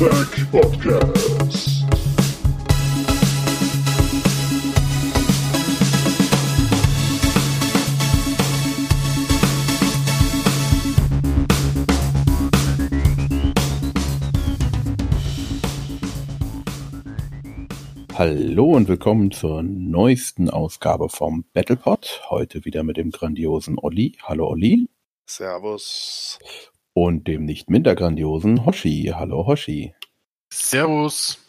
Welcome to the Battletech Podcast. Hallo und willkommen zur neuesten Ausgabe vom Battlepod. Heute wieder mit dem grandiosen Olli. Hallo Olli. Servus. Und dem nicht minder grandiosen Hoshi. Hallo Hoshi. Servus.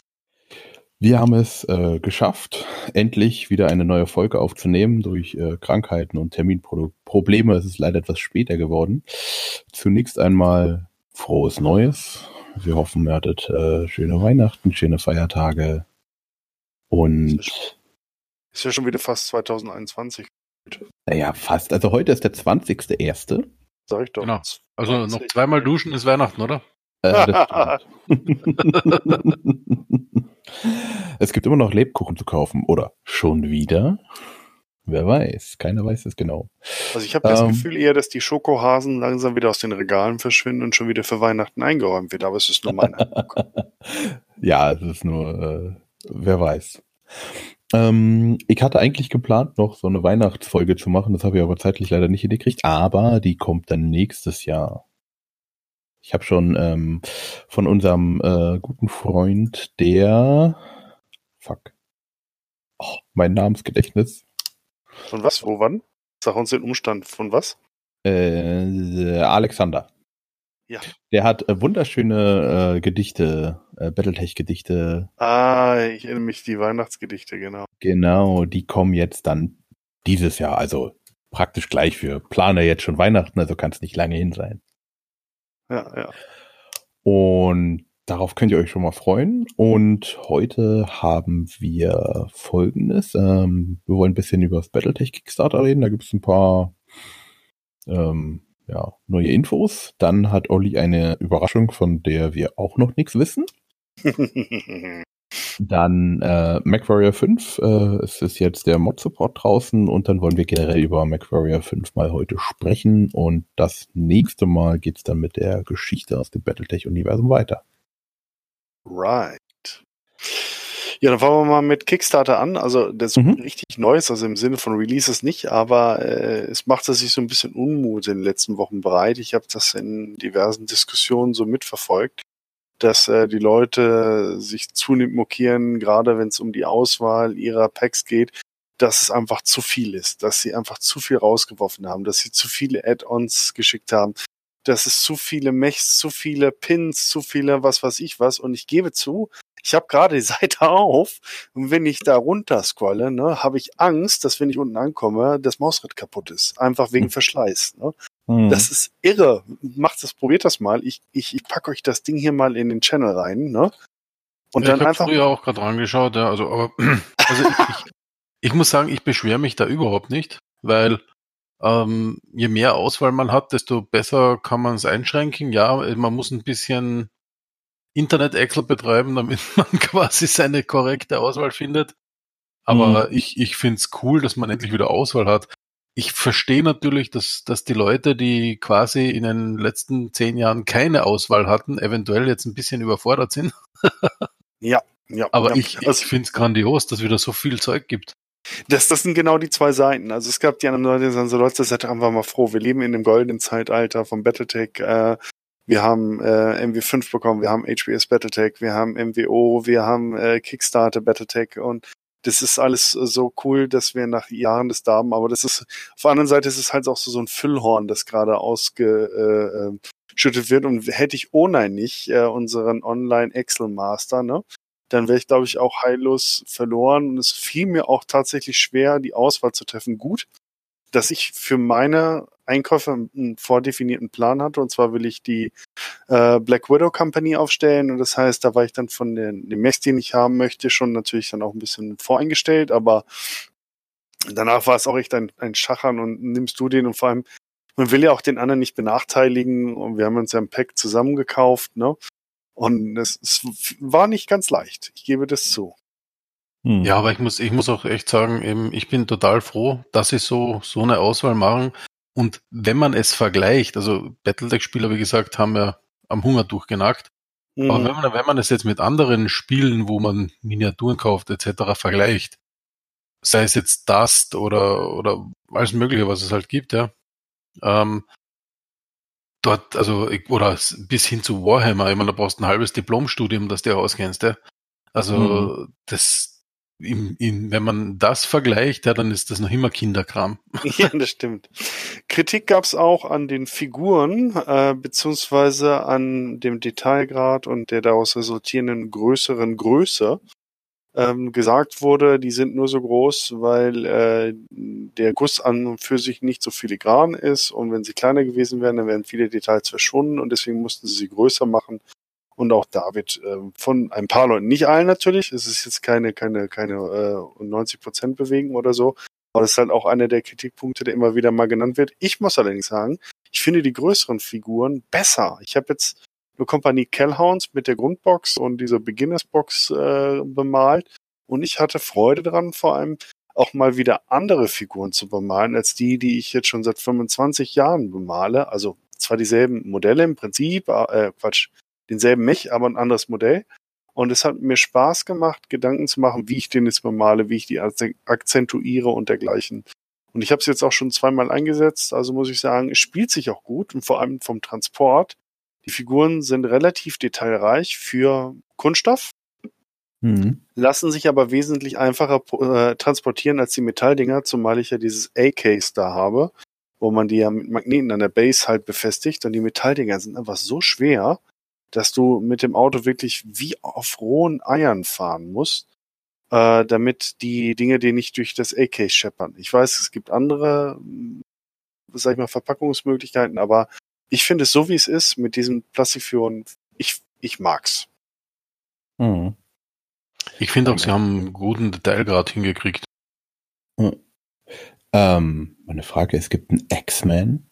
Wir haben es äh, geschafft, endlich wieder eine neue Folge aufzunehmen. Durch äh, Krankheiten und Terminprobleme ist es leider etwas später geworden. Zunächst einmal frohes Neues. Wir hoffen, ihr hattet äh, schöne Weihnachten, schöne Feiertage. Und Ist ja schon wieder fast 2021, naja, fast. Also heute ist der 20.01. sag ich doch. Genau. Also noch zweimal duschen ist Weihnachten, oder? Äh, das es gibt immer noch Lebkuchen zu kaufen. Oder schon wieder? Wer weiß. Keiner weiß es genau. Also ich habe das Ähm. Gefühl eher, dass die Schokohasen langsam wieder aus den Regalen verschwinden und schon wieder für Weihnachten eingeräumt wird, aber es ist nur mein Eindruck. Ja, es ist nur, äh, wer weiß. Ähm, ich hatte eigentlich geplant, noch so eine Weihnachtsfolge zu machen. Das habe ich aber zeitlich leider nicht hingekriegt. Aber die kommt dann nächstes Jahr. Ich habe schon ähm, von unserem äh, guten Freund, der Fuck. Oh, mein Namensgedächtnis. Von was? Wo, wann? Sag uns den Umstand. Von was? Äh, Alexander. Ja. Der hat äh, wunderschöne äh, Gedichte, äh, Battletech-Gedichte. Ah, ich erinnere mich, die Weihnachtsgedichte, genau. Genau, die kommen jetzt dann dieses Jahr, also praktisch gleich. Wir planen jetzt schon Weihnachten, also kann es nicht lange hin sein. Ja, ja. Und darauf könnt ihr euch schon mal freuen. Und heute haben wir Folgendes. Ähm, wir wollen ein bisschen über das Battletech Kickstarter reden. Da gibt es ein paar ähm, ja, neue Infos. Dann hat Olli eine Überraschung, von der wir auch noch nichts wissen. Dann äh, MacWarrior 5, äh, es ist jetzt der Mod-Support draußen und dann wollen wir generell über MacWarrior 5 mal heute sprechen und das nächste Mal geht's dann mit der Geschichte aus dem Battletech-Universum weiter. right. Ja, dann fangen wir mal mit Kickstarter an. Also das ist Mhm. richtig Neues, also im Sinne von Releases nicht, aber äh, es macht sich so ein bisschen Unmut in den letzten Wochen breit. Ich habe das in diversen Diskussionen so mitverfolgt, dass äh, die Leute sich zunehmend mokieren, gerade wenn es um die Auswahl ihrer Packs geht, dass es einfach zu viel ist, dass sie einfach zu viel rausgeworfen haben, dass sie zu viele Add-ons geschickt haben, dass es zu viele Mechs, zu viele Pins, zu viele was weiß ich was. Und ich gebe zu, ich habe gerade die Seite auf und wenn ich da runter scrolle, ne, habe ich Angst, dass wenn ich unten ankomme, das Mausrad kaputt ist. Einfach wegen Hm. Verschleiß. Ne? Mhm. Das ist irre. Macht das, probiert das mal. Ich, ich, ich packe euch das Ding hier mal in den Channel rein, ne? Und Ja, dann ich habe einfach. früher auch gerade rangeschaut, ja, also aber also ich, ich, ich muss sagen, ich beschwere mich da überhaupt nicht, weil ähm, je mehr Auswahl man hat, desto besser kann man es einschränken. Ja, man muss ein bisschen Internet-Excel betreiben, damit man quasi seine korrekte Auswahl findet. Aber ich, ich finde es cool, dass man endlich wieder Auswahl hat. Ich verstehe natürlich, dass, dass die Leute, die quasi in den letzten zehn Jahren keine Auswahl hatten, eventuell jetzt ein bisschen überfordert sind. Ja, ja. Aber ja. ich, Also- ich finde es grandios, dass wieder so viel Zeug gibt. Das, das sind genau die zwei Seiten. Also es gab die anderen Leute, die sagen so, Leute, seid einfach mal froh. Wir leben in dem goldenen Zeitalter vom Battletech. Äh, wir haben äh, MW5 bekommen, wir haben HBS Battletech, wir haben MWO, wir haben äh, Kickstarter Battletech und das ist alles äh, so cool, dass wir nach Jahren das da haben. Aber das ist, auf der anderen Seite ist es halt auch so, so ein Füllhorn, das gerade ausgeschüttet wird. Und hätte ich ohne nicht äh, unseren Online-Excel-Master, ne? dann wäre ich, glaube ich, auch heillos verloren. Und es fiel mir auch tatsächlich schwer, die Auswahl zu treffen. Gut, dass ich für meine Einkäufe einen vordefinierten Plan hatte. Und zwar will ich die äh, Black Widow Company aufstellen. Und das heißt, da war ich dann von den, dem Mess, den ich haben möchte, schon natürlich dann auch ein bisschen voreingestellt. Aber danach war es auch echt ein, ein Schachern und nimmst du den und vor allem, man will ja auch den anderen nicht benachteiligen. Und wir haben uns ja ein Pack zusammengekauft, ne? Und es, es war nicht ganz leicht. Ich gebe das zu. Hm. Ja, aber ich muss, ich muss auch echt sagen, eben, ich bin total froh, dass sie so, so eine Auswahl machen. Und wenn man es vergleicht, also Battletech-Spieler, wie gesagt, haben ja am Hunger durchgenagt. Mhm. Aber wenn man, wenn man das jetzt mit anderen Spielen, wo man Miniaturen kauft etc. vergleicht, sei es jetzt Dust oder, oder alles mögliche, was es halt gibt, ja, ähm, dort, also, oder bis hin zu Warhammer, ich meine, da brauchst du ein halbes Diplomstudium, dass du dir auskennst, ja. Also, das, in, in, wenn man das vergleicht, ja, dann ist das noch immer Kinderkram. Ja, das stimmt. Kritik gab's auch an den Figuren, äh, beziehungsweise an dem Detailgrad und der daraus resultierenden größeren Größe. Ähm, gesagt wurde, die sind nur so groß, weil äh, der Guss an und für sich nicht so filigran ist und wenn sie kleiner gewesen wären, dann wären viele Details verschwunden und deswegen mussten sie sie größer machen. Und auch da wird äh, von ein paar Leuten, nicht allen natürlich, es ist jetzt keine, keine, keine äh, 90% Bewegung oder so, aber das ist halt auch einer der Kritikpunkte, der immer wieder mal genannt wird. Ich muss allerdings sagen, ich finde die größeren Figuren besser. Ich habe jetzt eine Kompanie Kellhounds mit der Grundbox und dieser Beginners-Box äh, bemalt und ich hatte Freude dran, vor allem auch mal wieder andere Figuren zu bemalen, als die, die ich jetzt schon seit 25 Jahren bemale. Also zwar dieselben Modelle im Prinzip, äh, Quatsch, denselben Mech, aber ein anderes Modell. Und es hat mir Spaß gemacht, Gedanken zu machen, wie ich den jetzt bemale, wie ich die akze- akzentuiere und dergleichen. Und ich habe es jetzt auch schon zweimal eingesetzt, also muss ich sagen, es spielt sich auch gut und vor allem vom Transport. Die Figuren sind relativ detailreich für Kunststoff, Mhm. lassen sich aber wesentlich einfacher äh, transportieren als die Metalldinger, zumal ich ja dieses A-Case da habe, wo man die ja mit Magneten an der Base halt befestigt und die Metalldinger sind einfach so schwer, dass du mit dem Auto wirklich wie auf rohen Eiern fahren musst, äh, damit die Dinge dir nicht durch das A-Case scheppern. Ich weiß, es gibt andere, mh, sag ich mal, Verpackungsmöglichkeiten, aber ich finde es so, wie es ist, mit diesen Plastikfiguren, ich, ich mag's. Mhm. Ich finde auch, sie haben einen guten Detailgrad hingekriegt. Ähm, meine Frage, es gibt einen X-Men,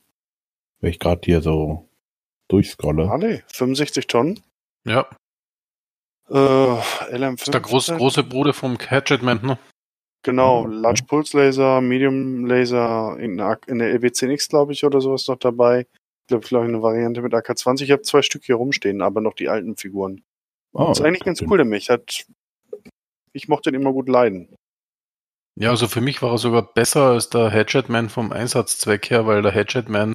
wenn ich gerade hier so durchscrolle. Ah, nee, 65 Tonnen. Ja, Äh, LM5. ist der groß, große Bruder vom Hatchetman, ne? Genau, Mhm. Large Pulse Laser, Medium Laser, in, der in der LB10X, glaube ich, oder sowas noch dabei. Ich glaube, vielleicht eine Variante mit AK20. Ich habe zwei Stück hier rumstehen, aber noch die alten Figuren. Oh, ist eigentlich ganz cool, der Mich. Hat, ich mochte den immer gut leiden. Ja, also für mich war er sogar besser als der Hatchetman vom Einsatzzweck her, weil der Hatchetman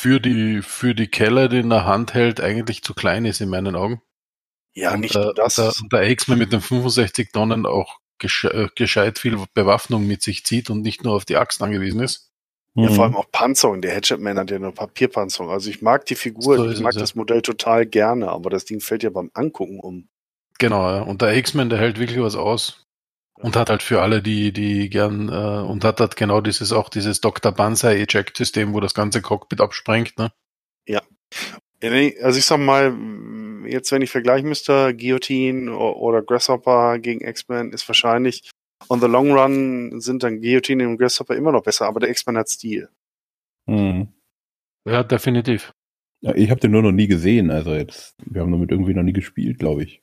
für die, für die Keller, die in der Hand hält, eigentlich zu klein ist in meinen Augen. Ja, und nicht nur das. Und der X-Men mit den 65 Tonnen auch gesche äh, gescheit viel Bewaffnung mit sich zieht und nicht nur auf die Axt angewiesen ist. Ja, vor Mhm. allem auch Panzerung. Der Hatchetman hat ja eine Papierpanzerung. Also ich mag die Figur, So ich mag ja. das Modell total gerne, aber das Ding fällt ja beim Angucken um. Genau, ja. Und der X-Men, der hält wirklich was aus. Und hat halt für alle, die, die gern, äh, und hat halt genau dieses, auch dieses Dr. Banzai Eject System, wo das ganze Cockpit absprengt, ne? Ja, Also ich sag mal, jetzt wenn ich vergleichen müsste, Guillotine oder Grasshopper gegen X-Men ist wahrscheinlich on the long run sind dann Guillotine und Grasshopper immer noch besser, aber der X-Men hat Stil. Mhm. Ja, definitiv. Ja, ich habe den nur noch nie gesehen, also jetzt, wir haben damit irgendwie noch nie gespielt, glaube ich.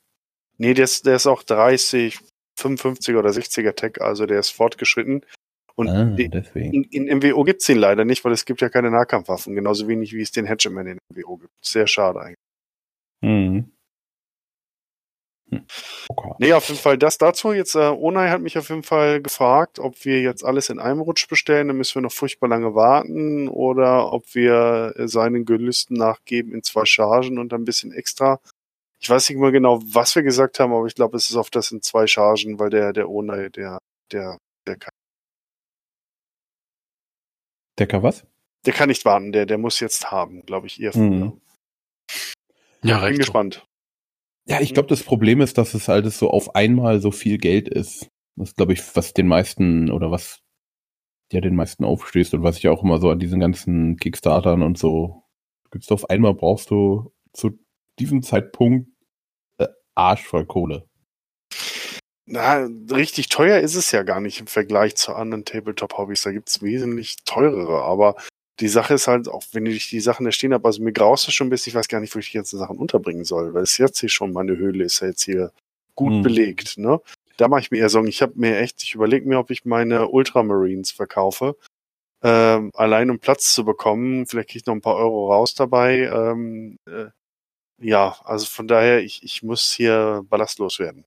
Nee, der ist, der ist auch 30, 55 oder 60er Tech, also der ist fortgeschritten. Und ah, in, in MWO gibt's den leider nicht, weil es gibt ja keine Nahkampfwaffen, genauso wenig wie es den Hatchetman in MWO gibt. Sehr schade eigentlich. Mhm. Hm. Okay. Nee, auf jeden Fall das dazu. Jetzt, äh, Onai hat mich auf jeden Fall gefragt, ob wir jetzt alles in einem Rutsch bestellen, dann müssen wir noch furchtbar lange warten oder ob wir äh, seinen Gelüsten nachgeben in zwei Chargen und ein bisschen extra. Ich weiß nicht mehr genau, was wir gesagt haben, aber ich glaube, es ist auf das in zwei Chargen, weil der, der Onai, der, der, der kann, Decker was? der kann nicht warten, der, der muss jetzt haben, glaube ich, ihr. Mhm. Ja, Bin recht. so. gespannt. Ja, ich glaube, das Problem ist, dass es halt so auf einmal so viel Geld ist. Das glaube ich, was den meisten oder was ja den meisten aufstößt und was ich auch immer so an diesen ganzen Kickstartern und so gibt's auf einmal brauchst du zu diesem Zeitpunkt äh, Arsch voll Kohle. Na, richtig teuer ist es ja gar nicht im Vergleich zu anderen Tabletop-Hobbys. Da gibt's wesentlich teurere, aber die Sache ist halt, auch wenn ich die Sachen da stehen habe, also mir graust es schon ein bisschen, ich weiß gar nicht, wo ich die ganzen Sachen unterbringen soll, weil es jetzt hier schon, meine Höhle ist ja jetzt hier gut Hm. belegt, ne? Da mache ich mir eher Sorgen. Ich habe mir echt, ich überlege mir, ob ich meine Ultramarines verkaufe. Ähm, allein um Platz zu bekommen, vielleicht kriege ich noch ein paar Euro raus dabei. Ähm, äh, ja, also von daher, ich, ich muss hier ballastlos werden.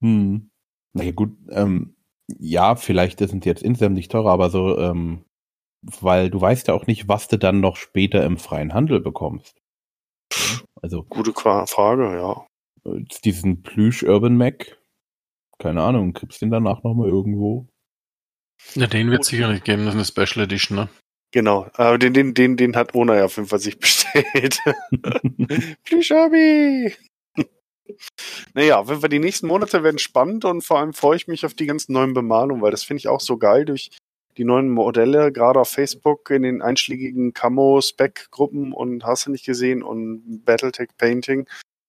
Hm. Na ja, gut, ähm, ja, vielleicht sind die jetzt insgesamt nicht teurer, aber so, ähm, weil du weißt ja auch nicht, was du dann noch später im freien Handel bekommst. Also Gute Qua- Frage, ja. äh, diesen Plüsch Urban Mac, keine Ahnung, kriegst du den danach nochmal irgendwo? Ja, den wird es sicher nicht geben, das ist eine Special Edition, ne? Genau. Aber den, den, den, den hat Ona ja auf jeden Fall sich bestellt. Plüschabi! Naja, auf jeden Fall die nächsten Monate werden spannend und vor allem freue ich mich auf die ganzen neuen Bemalungen, weil das finde ich auch so geil durch die neuen Modelle, gerade auf Facebook in den einschlägigen Camo-Spec-Gruppen und hast du nicht gesehen und Battletech Painting.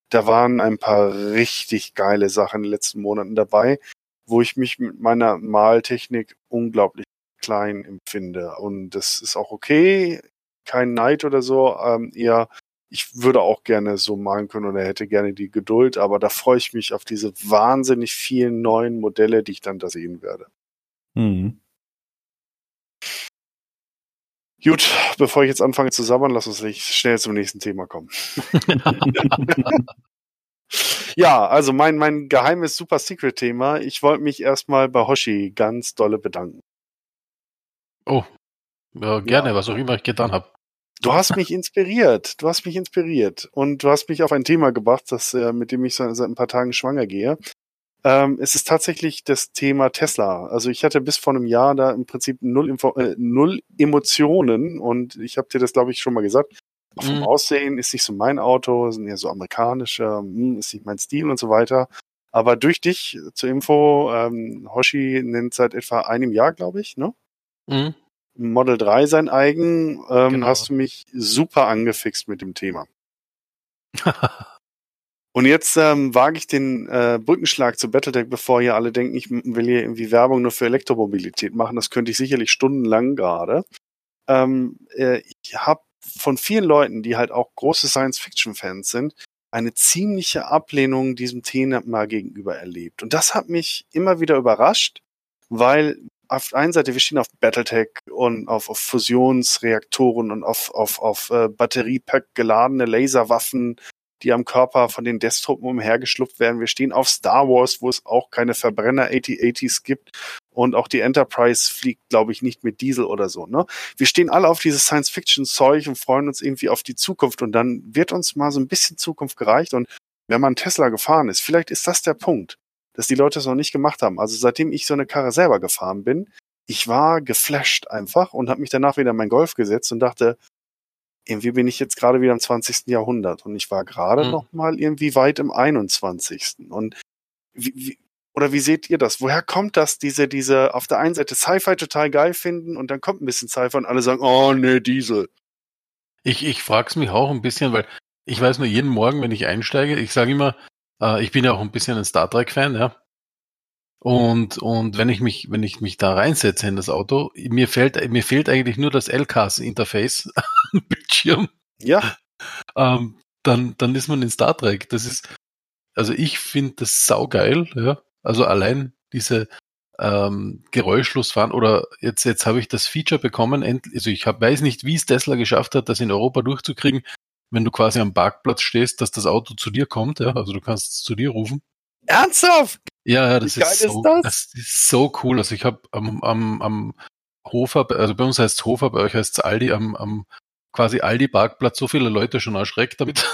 Da waren ein paar richtig geile Sachen in den letzten Monaten dabei, wo ich mich mit meiner Maltechnik unglaublich klein empfinde. Und das ist auch okay, kein Neid oder so, ähm, eher ich würde auch gerne so malen können oder hätte gerne die Geduld, aber da freue ich mich auf diese wahnsinnig vielen neuen Modelle, die ich dann da sehen werde. Hm. Gut, bevor ich jetzt anfange zu sabbern, lass uns nicht schnell zum nächsten Thema kommen. Ja, also mein, mein geheimes Super Secret Thema. Ich wollte mich erstmal bei Hoshi ganz dolle bedanken. Oh, ja, gerne, Ja. was auch immer ich getan habe. Du hast mich inspiriert. Du hast mich inspiriert. Und du hast mich auf ein Thema gebracht, das, äh, mit dem ich seit, seit ein paar Tagen schwanger gehe. Ähm, es ist tatsächlich das Thema Tesla. Also ich hatte bis vor einem Jahr da im Prinzip null, Info äh, null Emotionen und ich habe dir das, glaube ich, schon mal gesagt. Vom Mhm. Aussehen ist nicht so mein Auto, sind ja so amerikanische, hm, ist nicht mein Stil und so weiter. Aber durch dich zur Info, ähm, Hoshi nennt seit etwa einem Jahr, glaube ich, ne? Mhm. Model 3 sein eigen, ähm, Genau. hast du mich super angefixt mit dem Thema. Und jetzt ähm, wage ich den äh, Brückenschlag zu Battletech, bevor hier alle denken, ich will hier irgendwie Werbung nur für Elektromobilität machen. Das könnte ich sicherlich stundenlang gerade. Ähm, äh, ich habe von vielen Leuten, die halt auch große Science-Fiction-Fans sind, eine ziemliche Ablehnung diesem Thema gegenüber erlebt. Und das hat mich immer wieder überrascht, weil auf der einen Seite, wir stehen auf Battletech und auf, auf Fusionsreaktoren und auf, auf, auf äh, Batteriepack geladene Laserwaffen, die am Körper von den Desktruppen umhergeschlupft werden. Wir stehen auf Star Wars, wo es auch keine Verbrenner 8080s gibt. Und auch die Enterprise fliegt, glaube ich, nicht mit Diesel oder so. Ne? Wir stehen alle auf dieses Science-Fiction-Zeug und freuen uns irgendwie auf die Zukunft. Und dann wird uns mal so ein bisschen Zukunft gereicht. Und wenn man Tesla gefahren ist, vielleicht ist das der Punkt, dass die Leute es noch nicht gemacht haben. Also seitdem ich so eine Karre selber gefahren bin, ich war geflasht einfach und habe mich danach wieder in mein Golf gesetzt und dachte, irgendwie bin ich jetzt gerade wieder im 20. Jahrhundert und ich war gerade Mhm. noch mal irgendwie weit im 21. Und wie, wie, oder wie seht ihr das? Woher kommt das, diese, diese auf der einen Seite Sci-Fi total geil finden und dann kommt ein bisschen Sci-Fi und alle sagen, oh nee, Diesel. Ich, ich frage es mich auch ein bisschen, weil ich weiß nur jeden Morgen, wenn ich einsteige, ich sage immer, äh, ich bin ja auch ein bisschen ein Star Trek-Fan, ja. Und, und wenn ich mich, wenn ich mich da reinsetze in das Auto, mir fällt, mir fehlt eigentlich nur das LCAS-Interface am Bildschirm. Ja, ähm, dann, dann ist man in Star Trek. Das ist, also ich finde das saugeil, ja. Also allein diese ähm, geräuschlos fahren oder jetzt, jetzt habe ich das Feature bekommen, also ich hab, weiß nicht, wie es Tesla geschafft hat, das in Europa durchzukriegen, wenn du quasi am Parkplatz stehst, dass das Auto zu dir kommt, ja, also du kannst es zu dir rufen. ernsthaft? Ja, ja, das Wie geil ist ist so, das? das ist so cool. Also ich habe am, am, am Hofer, also bei uns heißt es Hofer, bei euch heißt es Aldi, am, am quasi Aldi-Parkplatz so viele Leute schon erschreckt damit.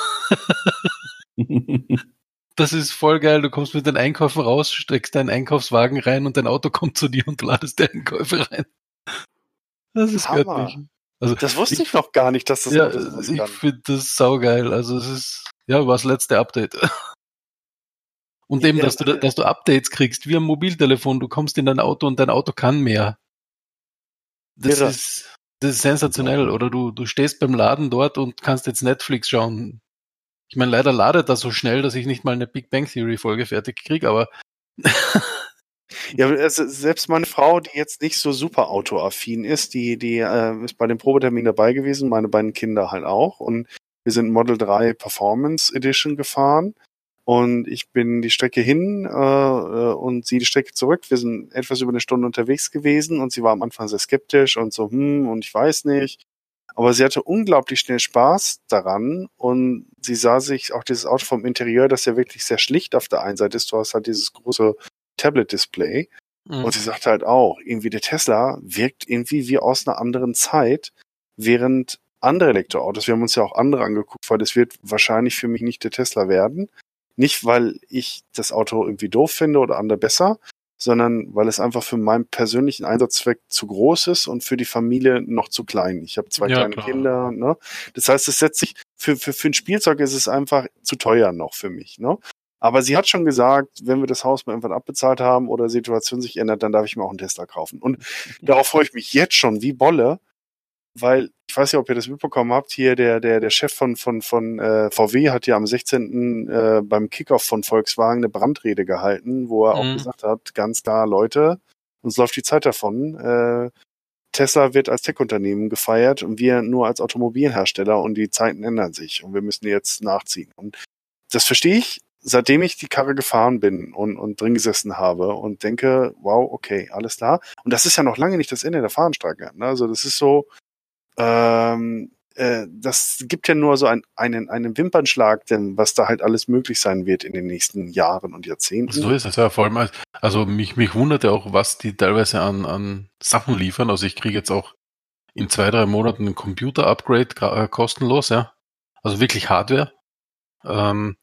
Das ist voll geil. Du kommst mit den Einkäufen raus, steckst deinen Einkaufswagen rein und dein Auto kommt zu dir und ladest die Einkäufe rein. Das ist Hammer. göttlich. Also Das wusste ich noch gar nicht, dass das ja, sowas ich finde das saugeil. Also es ist, ja, war das letzte Update. Und eben, Ja, dass du, da- dass du Updates kriegst, wie am Mobiltelefon. Du kommst in dein Auto und dein Auto kann mehr. Das Irre. ist, das ist sensationell. Oder du, du stehst beim Laden dort und kannst jetzt Netflix schauen. Ich meine, leider ladet das so schnell, dass ich nicht mal eine Big Bang Theory Folge fertig kriege, aber Ja, selbst meine Frau, die jetzt nicht so super autoaffin ist, die, die äh, ist bei dem Probetermin dabei gewesen, meine beiden Kinder halt auch. Und wir sind Model 3 Performance Edition gefahren. Und ich bin die Strecke hin äh, äh, und sie die Strecke zurück. Wir sind etwas über eine Stunde unterwegs gewesen und sie war am Anfang sehr skeptisch und so, hm, und ich weiß nicht. Aber sie hatte unglaublich schnell Spaß daran und sie sah sich auch dieses Auto vom Interieur, das ja wirklich sehr schlicht auf der einen Seite ist. Du hast halt dieses große Tablet-Display. Mhm. Und sie sagt halt auch, irgendwie der Tesla wirkt irgendwie wie aus einer anderen Zeit, während andere Elektroautos, wir haben uns ja auch andere angeguckt, weil das wird wahrscheinlich für mich nicht der Tesla werden. Nicht, weil ich das Auto irgendwie doof finde oder andere besser, sondern weil es einfach für meinen persönlichen Einsatzzweck zu groß ist und für die Familie noch zu klein. Ich habe zwei Ja, kleine klar. Kinder. Ne? Das heißt, es setzt sich für, für, für ein Spielzeug ist es einfach zu teuer noch für mich. Ne? Aber sie hat schon gesagt, wenn wir das Haus mal irgendwann abbezahlt haben oder die Situation sich ändert, dann darf ich mir auch einen Tesla kaufen. Und darauf freue ich mich jetzt schon wie Bolle, weil ich weiß nicht, ob ihr das mitbekommen habt. Hier der der der Chef von von von äh, VW hat ja am 16. Äh, beim Kickoff von Volkswagen eine Brandrede gehalten, wo er auch Mhm. gesagt hat, ganz klar, Leute, uns läuft die Zeit davon. Äh, Tesla wird als Tech-Unternehmen gefeiert und wir nur als Automobilhersteller und die Zeiten ändern sich und wir müssen jetzt nachziehen. Und das verstehe ich, seitdem ich die Karre gefahren bin und, und drin gesessen habe und denke, wow, okay, alles klar. Und das ist ja noch lange nicht das Ende der Fahnenstrecke. Ne? Also das ist so, ähm, äh, das gibt ja nur so ein, einen, einen Wimpernschlag, denn was da halt alles möglich sein wird in den nächsten Jahren und Jahrzehnten. So ist es ja vor allem. als- Also mich, mich wundert ja auch, was die teilweise an, an Sachen liefern. Also ich kriege jetzt auch in zwei, drei Monaten ein Computer-Upgrade gra- äh, kostenlos, ja. Also wirklich Hardware. Ähm,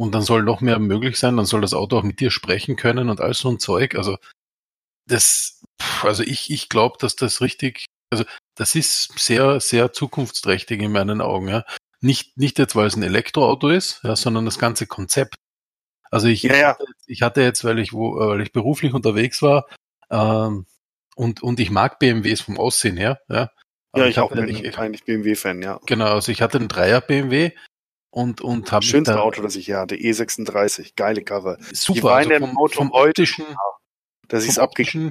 und dann soll noch mehr möglich sein, dann soll das Auto auch mit dir sprechen können und all so ein Zeug. Also das, also ich, ich glaube, dass das richtig, also das ist sehr, sehr zukunftsträchtig in meinen Augen, ja. Nicht, nicht jetzt, weil es ein Elektroauto ist, ja, sondern das ganze Konzept. Also ich, Ja, ja. ich hatte jetzt, weil ich, wo, äh, weil ich beruflich unterwegs war, ähm, und, und ich mag BMWs vom Aussehen her, ja. Aber ja, ich, auch hatte, bin ich, ich, eigentlich BMW-Fan, ja. genau, also ich hatte einen Dreier BMW und, und habe Schönste Auto, das ich hier hatte, E36, geile Karre. super, Die also vom, Auto vom optischen, Das ist optischen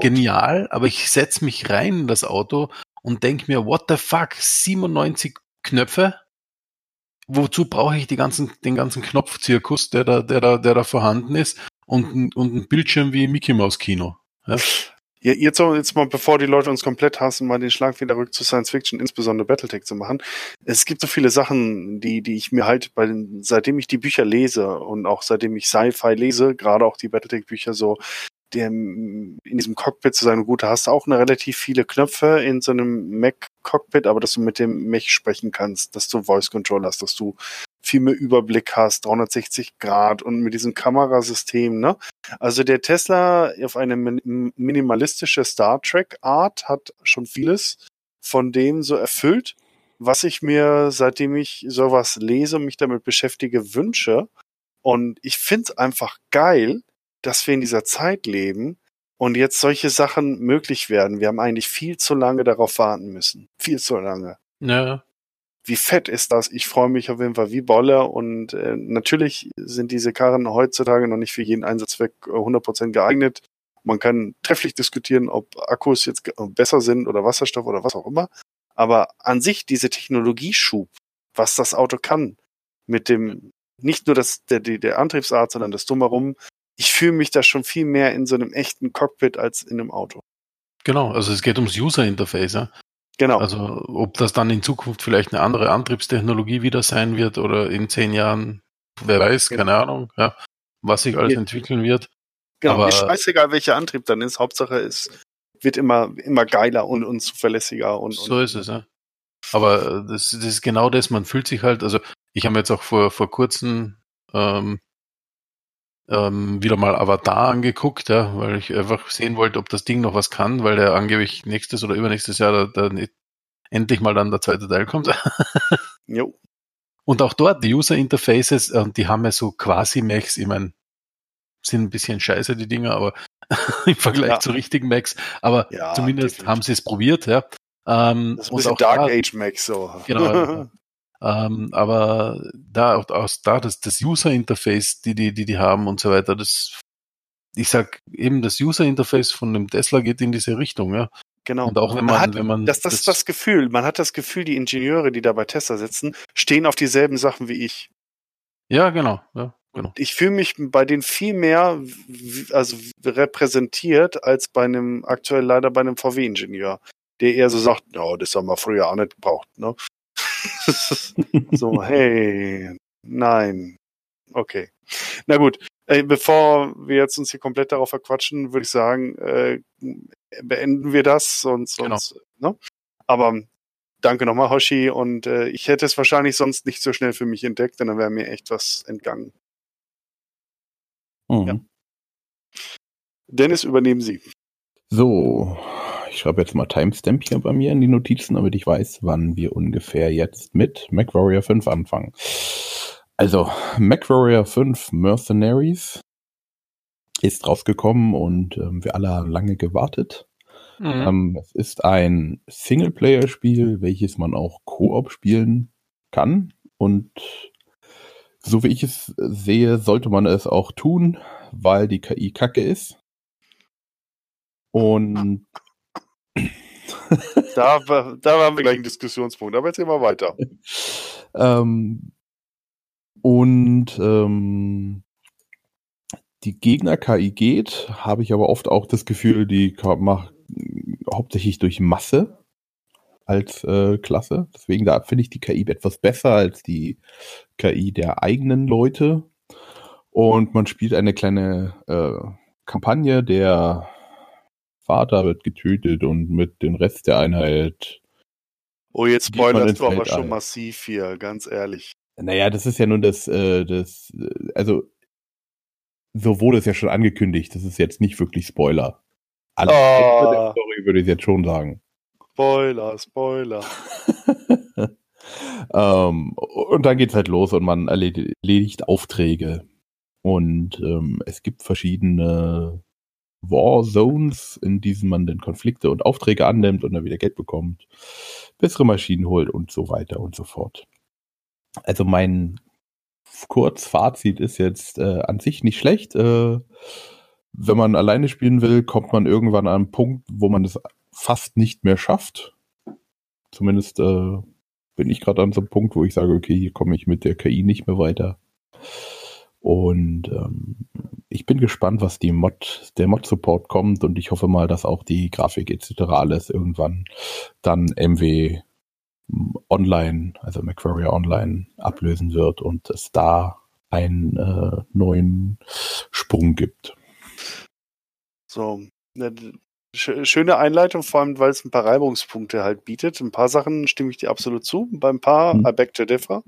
genial, aber ich setz mich rein in das Auto und denk mir, what the fuck, 97 Knöpfe? Wozu brauche ich die ganzen, den ganzen Knopfzirkus, der da, der da, der da vorhanden ist und, ein- und ein Bildschirm wie Mickey Mouse Kino? Ja? Ja, jetzt, jetzt mal, bevor die Leute uns komplett hassen, mal den Schlag wieder rück zu Science Fiction, insbesondere Battletech zu machen. Es gibt so viele Sachen, die, die ich mir halt bei den, seitdem ich die Bücher lese und auch seitdem ich Sci-Fi lese, gerade auch die Battletech-Bücher so, dem, in diesem Cockpit zu sein, gut, da hast du auch eine relativ viele Knöpfe in so einem Mac-Cockpit, aber dass du mit dem Mech sprechen kannst, dass du Voice Control hast, dass du viel mehr Überblick hast, 360 Grad und mit diesem Kamerasystem, ne? Also der Tesla auf eine min- minimalistische Star Trek Art hat schon vieles von dem so erfüllt, was ich mir, seitdem ich sowas lese und mich damit beschäftige, wünsche. Und ich find's einfach geil, dass wir in dieser Zeit leben und jetzt solche Sachen möglich werden. Wir haben eigentlich viel zu lange darauf warten müssen. Viel zu lange Ja, wie fett ist das? Ich freue mich auf jeden Fall wie Bolle und äh, natürlich sind diese Karren heutzutage noch nicht für jeden Einsatzzweck äh, 100% geeignet. Man kann trefflich diskutieren, ob Akkus jetzt besser sind oder Wasserstoff oder was auch immer. Aber an sich diese Technologieschub, was das Auto kann, mit dem nicht nur das, der, der, der Antriebsart, sondern das Drumherum, ich fühle mich da schon viel mehr in so einem echten Cockpit als in einem Auto. genau. Also es geht ums User Interface. Ja? Genau. Also ob das dann in Zukunft vielleicht eine andere Antriebstechnologie wieder sein wird oder in zehn Jahren, wer weiß, keine Ahnung, ja, was sich alles entwickeln wird. Genau, Aber- mir scheißegal, welcher Antrieb dann ist. Hauptsache es wird immer, immer geiler und, und zuverlässiger und, So und ist es, ja. Aber äh, das, das ist genau das, man fühlt sich halt, also ich habe jetzt auch vor, vor kurzem ähm, ähm, wieder mal Avatar angeguckt, ja, weil ich einfach sehen wollte, ob das Ding noch was kann, weil der angeblich nächstes oder übernächstes Jahr da, da endlich mal dann der zweite Teil kommt. jo, Und auch dort, die User Interfaces, äh, die haben ja so quasi Macs, ich meine, sind ein bisschen scheiße, die Dinger, aber im Vergleich Ja. zu richtigen Macs, aber Ja, zumindest definitiv. haben sie es probiert, ja. Ähm, das ist ein bisschen auch Dark da, Age Max so. Genau. ähm, aber da auch aus da das, das User Interface, die, die, die die haben und so weiter, das ich sag eben das User Interface von dem Tesla geht in diese Richtung, ja. genau. Und auch wenn Man man, hat- wenn man Das, das ist das Gefühl. Man hat das Gefühl, die Ingenieure, die da bei Tesla sitzen, stehen auf dieselben Sachen wie ich. ja genau, ja, genau. Ich fühle mich bei denen viel mehr also repräsentiert als bei einem aktuell leider bei einem VW-Ingenieur. der eher so sagt, no, das haben wir früher auch nicht gebraucht. Ne? so, hey, nein. Okay. Na gut, äh, bevor wir jetzt uns hier komplett darauf verquatschen, würde ich sagen, äh, beenden wir das und sonst, genau. ne? Aber danke nochmal, Hoshi. Und äh, ich hätte es wahrscheinlich sonst nicht so schnell für mich entdeckt, denn dann wäre mir echt was entgangen. Mhm. Ja. Dennis, übernehmen Sie. So, ich schreibe jetzt mal Timestamp hier bei mir in die Notizen, damit ich weiß, wann wir ungefähr jetzt mit MacWarrior 5 anfangen. Also, MacWarrior 5 Mercenaries ist rausgekommen und ähm, wir alle haben lange gewartet. Mhm. Ähm, es ist ein Singleplayer-Spiel, welches man auch Koop spielen kann. Und so wie ich es sehe, sollte man es auch tun, weil die KI kacke ist. Und da, da haben wir gleich einen Diskussionspunkt, aber jetzt gehen wir weiter. ähm, und ähm, die Gegner-KI geht, habe ich aber oft auch das Gefühl, die macht hauptsächlich durch Masse als äh, Klasse. Deswegen da finde ich die KI etwas besser als die KI der eigenen Leute. Und man spielt eine kleine äh, Kampagne, der Vater wird getötet und mit dem Rest der Einheit. Oh, jetzt spoilerst du aber schon massiv hier, ganz ehrlich. Naja, das ist ja nun das, äh, das, also so wurde es ja schon angekündigt. Das ist jetzt nicht wirklich Spoiler. Alles oh. der Story würde ich jetzt schon sagen. Spoiler, Spoiler. ähm, und dann geht's halt los und man erledigt Aufträge. Und ähm, es gibt verschiedene War Zones, in diesen man dann Konflikte und Aufträge annimmt und dann wieder Geld bekommt, bessere Maschinen holt und so weiter und so fort. Also mein Kurzfazit ist jetzt äh, an sich nicht schlecht. Äh, wenn man alleine spielen will, kommt man irgendwann an einen Punkt, wo man es fast nicht mehr schafft. Zumindest äh, bin ich gerade an so einem Punkt, wo ich sage, okay, hier komme ich mit der KI nicht mehr weiter. Und ähm, ich bin gespannt, was die Mod, der Mod-Support kommt und ich hoffe mal, dass auch die Grafik etc. alles irgendwann dann MW Online, also MacWarrior Online ablösen wird und es da einen äh, neuen Sprung gibt. So, eine schöne Einleitung, vor allem weil es ein paar Reibungspunkte halt bietet. Ein paar Sachen stimme ich dir absolut zu, beim paar hm. I beg to differ.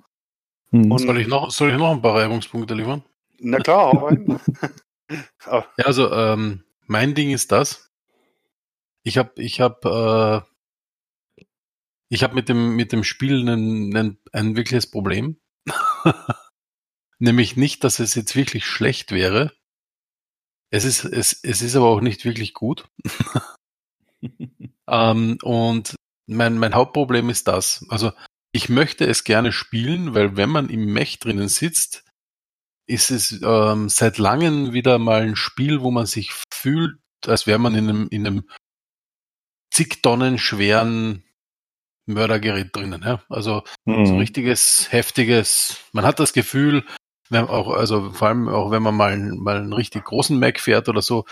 Hm. soll, ich noch, soll ich noch ein paar Reibungspunkte liefern? Na klar, auch ein. ja, also ähm, mein Ding ist das. Ich habe ich hab, äh, ich habe mit dem, mit dem Spiel einen, einen, ein wirkliches Problem. Nämlich nicht, dass es jetzt wirklich schlecht wäre. Es ist, es, es ist aber auch nicht wirklich gut. ähm, und mein, mein Hauptproblem ist das. Also ich möchte es gerne spielen, weil wenn man im Mech drinnen sitzt, ist es ähm, seit langem wieder mal ein Spiel, wo man sich fühlt, als wäre man in einem, in einem zig Tonnen schweren Mördergerät drinnen. Ja? Also mhm. so richtiges, heftiges, man hat das Gefühl, wenn auch, also vor allem auch wenn man mal, mal einen richtig großen Mac fährt oder so,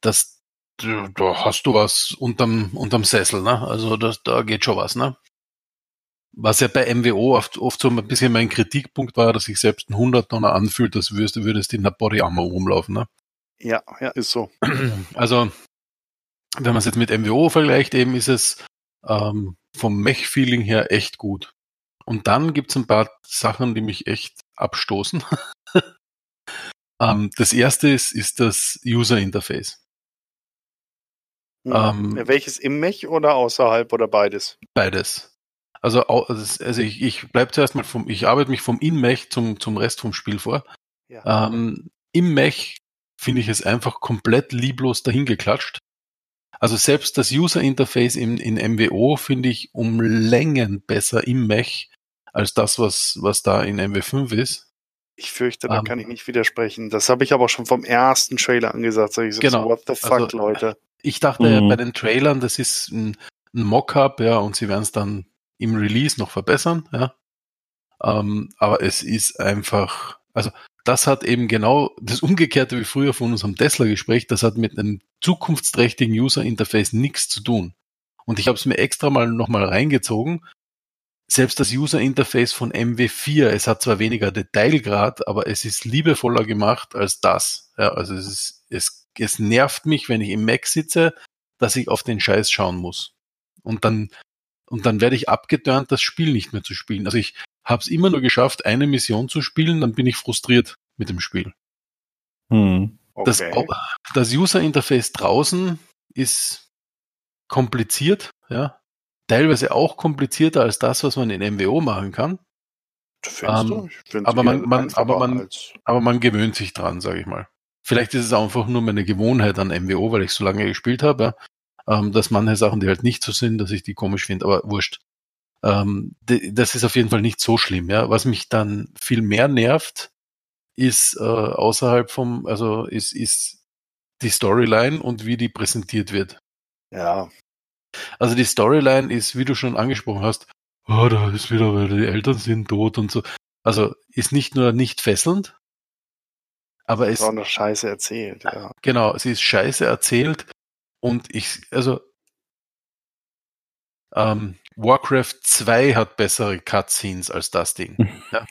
dass da hast du was unterm, unterm Sessel, ne? Also das, da geht schon was, ne? Was ja bei MWO oft, oft so ein bisschen mein Kritikpunkt war, dass sich selbst ein 100 Tonner anfühlt, als würdest, würdest in der Body Armor rumlaufen, ne? Ja, ja, ist so. Also, wenn man es jetzt mit MWO vergleicht, eben ist es ähm, vom Mech-Feeling her echt gut. Und dann gibt's ein paar Sachen, die mich echt abstoßen. ähm, das erste ist, ist das User Interface. Ja, ähm, welches im Mech oder außerhalb oder beides? Beides. Also, also ich, ich bleibe zuerst mal vom, ich arbeite mich vom In-Mech zum, zum Rest vom Spiel vor. Ja. Ähm, Im Mech finde ich es einfach komplett lieblos dahingeklatscht. Also selbst das User Interface in, in MWO finde ich um Längen besser im Mech als das, was, was da in MW5 ist. Ich fürchte, da um, ähm. kann ich nicht widersprechen. Das habe ich aber schon vom ersten Trailer angesagt. Sag ich so, genau. what the fuck, also, Leute? Ich dachte mhm. bei den Trailern, das ist ein, ein Mockup, ja, und sie werden es dann im Release noch verbessern, ja. Ähm, aber es ist einfach, also das hat eben genau das Umgekehrte wie früher von unserem Tesla-Gespräch, das hat mit einem zukunftsträchtigen User-Interface nichts zu tun. Und ich habe es mir extra mal nochmal reingezogen. Selbst das User Interface von MW4, es hat zwar weniger Detailgrad, aber es ist liebevoller gemacht als das. Ja, also es ist, es, es nervt mich, wenn ich im Mac sitze, dass ich auf den Scheiß schauen muss. Und dann, und dann werde ich abgeturnt, das Spiel nicht mehr zu spielen. Also ich habe es immer nur geschafft, eine Mission zu spielen, dann bin ich frustriert mit dem Spiel. Hm. Das, Okay. das User Interface draußen ist kompliziert, ja. Teilweise auch komplizierter als das, was man in MWO machen kann. Findest ähm, du? Ich find's aber man- man- aber man- als- Aber man gewöhnt sich dran, sage ich mal. Vielleicht ist es einfach nur meine Gewohnheit an MWO, weil ich so lange gespielt habe, ja, ähm, dass manche Sachen, die halt nicht so sind, dass ich die komisch finde, aber wurscht. Ähm, das ist auf jeden Fall nicht so schlimm, ja. Was mich dann viel mehr nervt, ist äh, außerhalb vom, also ist, ist die Storyline und wie die präsentiert wird. Ja, Also die Storyline ist, wie du schon angesprochen hast, oh, da ist wieder, weil die Eltern sind tot und so. Also ist nicht nur nicht fesselnd, aber ist es, auch noch scheiße erzählt, ja. genau, sie ist scheiße erzählt und ich, also ähm, Warcraft 2 hat bessere Cutscenes als das Ding.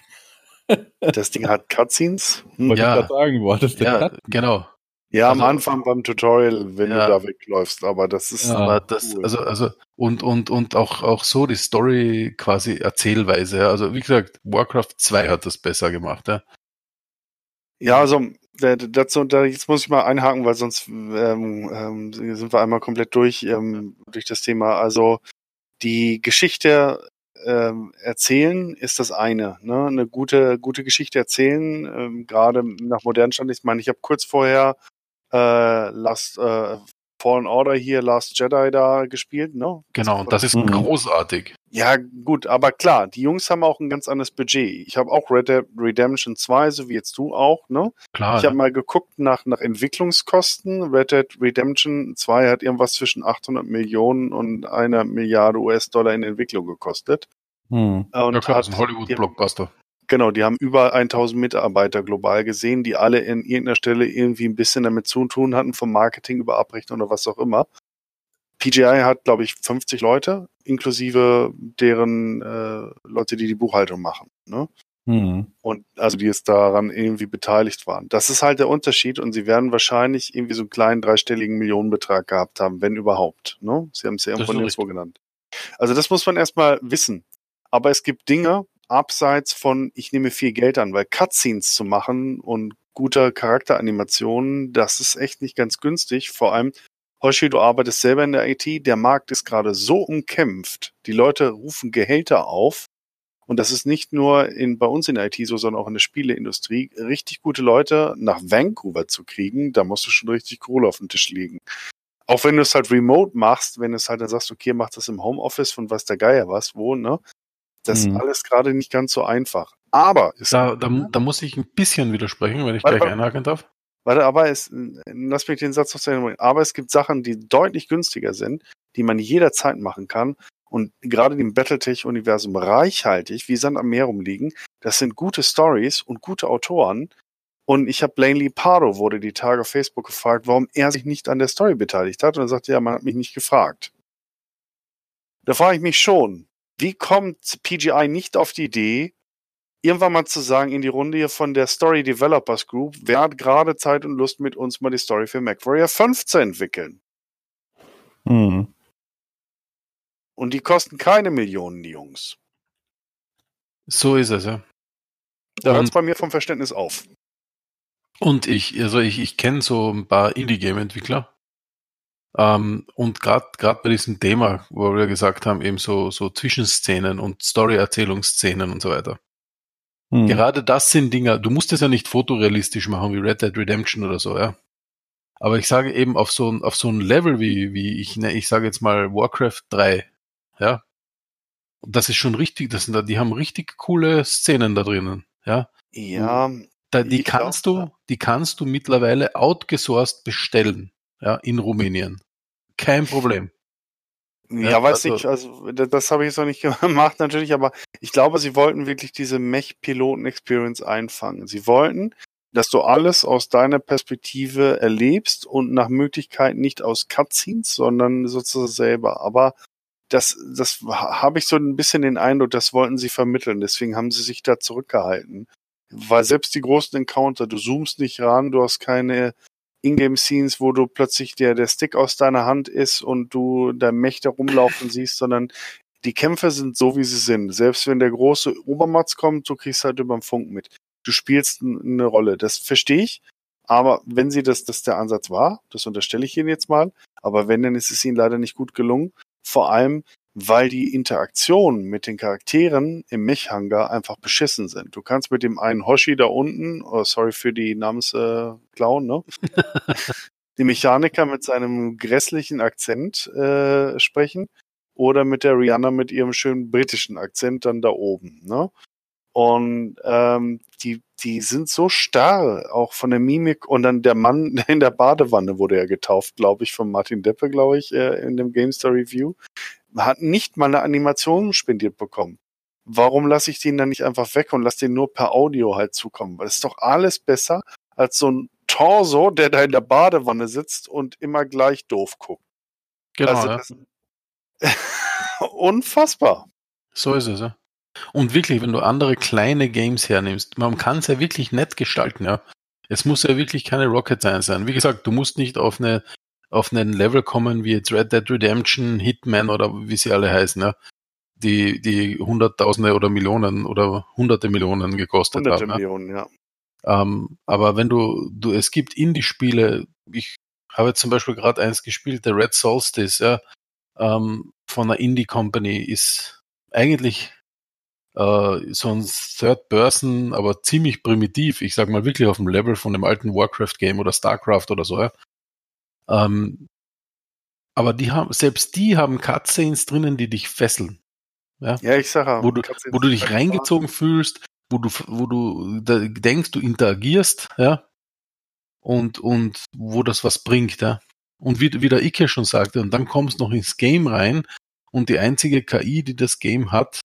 Das Ding hat Cutscenes. Hm. Ja. ich gerade sagen, du Ja, genau. Ja, am Also- Anfang beim Tutorial, wenn Ja. du da wegläufst, aber das ist Ja. Aber das, cool. also, also, und, und, und auch, auch so die Story quasi Erzählweise. ja. Also, wie gesagt, Warcraft 2 hat das besser gemacht, ja. Ja, also dazu, da, jetzt muss ich mal einhaken, weil sonst ähm, ähm, sind wir einmal komplett durch ähm, durch das Thema. Also die Geschichte ähm, erzählen ist das eine, ne? Eine gute gute Geschichte erzählen, ähm, gerade nach modernen Stand. Ich meine, ich habe kurz vorher äh, Last äh, Fallen Order hier, Last Jedi da gespielt, ne? Genau, und das ist Mhm. großartig. Ja, gut, aber klar, die Jungs haben auch ein ganz anderes Budget. Ich habe auch Red Dead Redemption 2, so wie jetzt du auch, ne? Klar. Ich habe mal geguckt nach, nach Entwicklungskosten. Red Dead Redemption 2 hat irgendwas zwischen 800 Millionen und einer Milliarde US-Dollar in Entwicklung gekostet. Hm. Und ja, klar, das hat, ist ein Hollywood-Blockbuster. Genau, die haben über 1000 Mitarbeiter global gesehen, die alle in irgendeiner Stelle irgendwie ein bisschen damit zu tun hatten, vom Marketing über Abrechnung oder was auch immer. PGI hat, glaube ich, 50 Leute, inklusive deren äh, Leute, die die Buchhaltung machen. Ne? Hm. und also die jetzt daran irgendwie beteiligt waren. Das ist halt der Unterschied und sie werden wahrscheinlich irgendwie so einen kleinen dreistelligen Millionenbetrag gehabt haben, wenn überhaupt. Ne? Sie haben es ja irgendwo nirgendwo genannt. Also das muss man erstmal wissen. Aber es gibt Dinge abseits von, ich nehme viel Geld an, weil Cutscenes zu machen und guter Charakteranimationen, das ist echt nicht ganz günstig. Vor allem, Hoshi, du arbeitest selber in der IT, der Markt ist gerade so umkämpft. Die Leute rufen Gehälter auf, und das ist nicht nur in, bei uns in der IT so, sondern auch in der Spieleindustrie, richtig gute Leute nach Vancouver zu kriegen, da musst du schon richtig Kohle auf dem Tisch liegen. Auch wenn du es halt remote machst, wenn du es halt dann sagst, okay, mach das im Homeoffice von was der Geier was, wo, ne? Das Mhm. ist alles gerade nicht ganz so einfach. Aber Da, da, da muss ich ein bisschen widersprechen, wenn ich Warte, gleich einhaken darf. warte, aber es, lass mich den Satz noch zu Ende bringen. Aber es gibt Sachen, die deutlich günstiger sind, die man jederzeit machen kann und gerade im Battletech-Universum reichhaltig wie Sand am Meer rumliegen. Das sind gute Stories und gute Autoren. Und ich habe Lanely Pardo wurde die Tage auf Facebook gefragt, warum er sich nicht an der Story beteiligt hat. Und er sagte, ja, man hat mich nicht gefragt. Da frage ich mich schon, wie kommt PGI nicht auf die Idee, irgendwann mal zu sagen in die Runde hier von der Story Developers Group, wer hat gerade Zeit und Lust mit uns mal die Story für MacWarrior 5 zu entwickeln? Hm. Und die kosten keine Millionen, die Jungs. So ist es, ja. Da hört es bei mir vom Verständnis auf. und ich, also ich, ich kenne so ein paar Indie-Game-Entwickler. Ähm, und gerade gerade bei diesem Thema, wo wir gesagt haben, eben so, so Zwischenszenen und Story-Erzählungsszenen und so weiter. Hm. Gerade das sind Dinger, du musst es ja nicht fotorealistisch machen wie Red Dead Redemption oder so, ja. Aber ich sage eben auf so ein, auf so ein Level wie, wie ich, ne, ich sage jetzt mal Warcraft 3, ja. Und das ist schon richtig, das sind da, die haben richtig coole Szenen da drinnen, ja. Ja, Da, die kannst glaub, du, die kannst du mittlerweile outgesourced bestellen, ja, in Rumänien. Kein Problem. ja, Ja, weiß also- ich, also das, habe ich jetzt noch nicht gemacht natürlich, aber ich glaube, sie wollten wirklich diese Mech-Piloten-Experience einfangen. Sie wollten dass du alles aus deiner Perspektive erlebst und nach Möglichkeit nicht aus Cutscenes, sondern sozusagen selber. Aber das, das habe ich so ein bisschen den Eindruck, das wollten sie vermitteln. Deswegen haben sie sich da zurückgehalten. Weil selbst die großen Encounter, du zoomst nicht ran, du hast keine Ingame-Scenes, wo du plötzlich der, der Stick aus deiner Hand ist und du da Mächte rumlaufen siehst, sondern die Kämpfe sind so, wie sie sind. Selbst wenn der große Obermatz kommt, du kriegst halt über den Funk mit. Du spielst eine Rolle. Das verstehe ich. Aber wenn sie das, das der Ansatz war, das unterstelle ich Ihnen jetzt mal. Aber wenn, dann ist es Ihnen leider nicht gut gelungen. Vor allem, weil die Interaktionen mit den Charakteren im Mech-Hangar einfach beschissen sind. Du kannst mit dem einen Hoshi da unten, oh, sorry für die Namensklauen, äh, ne? die Mechaniker mit seinem grässlichen Akzent äh, sprechen oder mit der Rihanna mit ihrem schönen britischen Akzent dann da oben. Ne? Und ähm, die, die sind so starr, auch von der Mimik. Und dann der Mann in der Badewanne wurde ja getauft, glaube ich, von Martin Deppe, glaube ich, äh, in dem GameStar Review. Hat nicht mal eine Animation spendiert bekommen. Warum lasse ich den dann nicht einfach weg und lasse den nur per Audio halt zukommen? Weil es ist doch alles besser als so ein Torso, der da in der Badewanne sitzt und immer gleich doof guckt. Genau. Also ja. unfassbar. So ist es, ja. Und wirklich, wenn du andere kleine Games hernimmst, man kann es ja wirklich nett gestalten, ja. Es muss ja wirklich keine Rocket Science sein. Wie gesagt, du musst nicht auf eine auf einen Level kommen wie jetzt Red Dead Redemption, Hitman oder wie sie alle heißen, ja. Die, die Hunderttausende oder Millionen oder Hunderte Millionen gekostet Hunderte haben. ja. Millionen, ja. Ähm, aber wenn du, du, es gibt Indie-Spiele, ich habe jetzt zum Beispiel gerade eins gespielt, der Red Solstice, ja, ähm, von einer Indie-Company ist eigentlich äh, so ein Third Person, aber ziemlich primitiv. Ich sag mal wirklich auf dem Level von dem alten Warcraft-Game oder StarCraft oder so, ja. Ähm, aber die haben, selbst die haben Cutscenes drinnen, die dich fesseln. Ja, Ja, ich sage, wo du, wo du dich reingezogen fühlst, wo du, wo du denkst, du interagierst, ja, und, und wo das was bringt, ja. Und wie, wie der Ike schon sagte, und dann kommst du noch ins Game rein und die einzige KI, die das Game hat,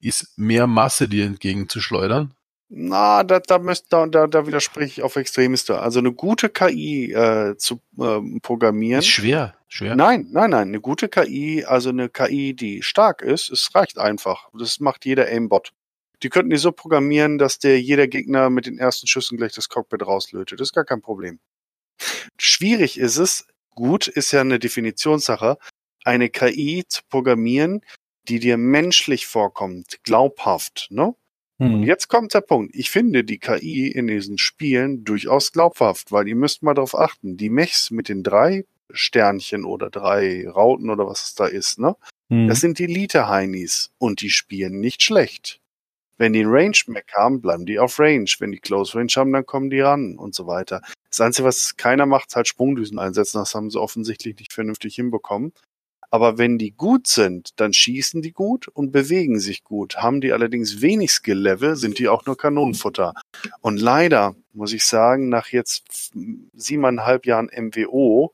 ist mehr Masse dir entgegenzuschleudern. Na, da, da, müsst, da, da, da widerspreche ich auf Extremiste. Also eine gute KI äh, zu ähm, programmieren. Ist schwer, schwer. Nein, nein, nein. Eine gute KI, also eine KI, die stark ist, es reicht einfach. Das macht jeder Aimbot. Die könnten die so programmieren, dass der jeder Gegner mit den ersten Schüssen gleich das Cockpit rauslötet. Das ist gar kein Problem. Schwierig ist es, gut ist ja eine Definitionssache, eine KI zu programmieren, die dir menschlich vorkommt, glaubhaft, ne? Und Hm. jetzt kommt der Punkt. Ich finde die KI in diesen Spielen durchaus glaubhaft, weil ihr müsst mal darauf achten, die Mechs mit den drei Sternchen oder drei Rauten oder was es da ist, ne? Hm. Das sind die Elite-Heinis und die spielen nicht schlecht. Wenn die einen Range-Mech haben, bleiben die auf Range. Wenn die Close Range haben, dann kommen die ran und so weiter. Das Einzige, was keiner macht, ist halt Sprungdüsen einsetzen. Das haben sie offensichtlich nicht vernünftig hinbekommen. Aber wenn die gut sind, dann schießen die gut und bewegen sich gut. Haben die allerdings wenig Skill-Level, sind die auch nur Kanonenfutter. Und leider muss ich sagen, nach jetzt siebeneinhalb Jahren MWO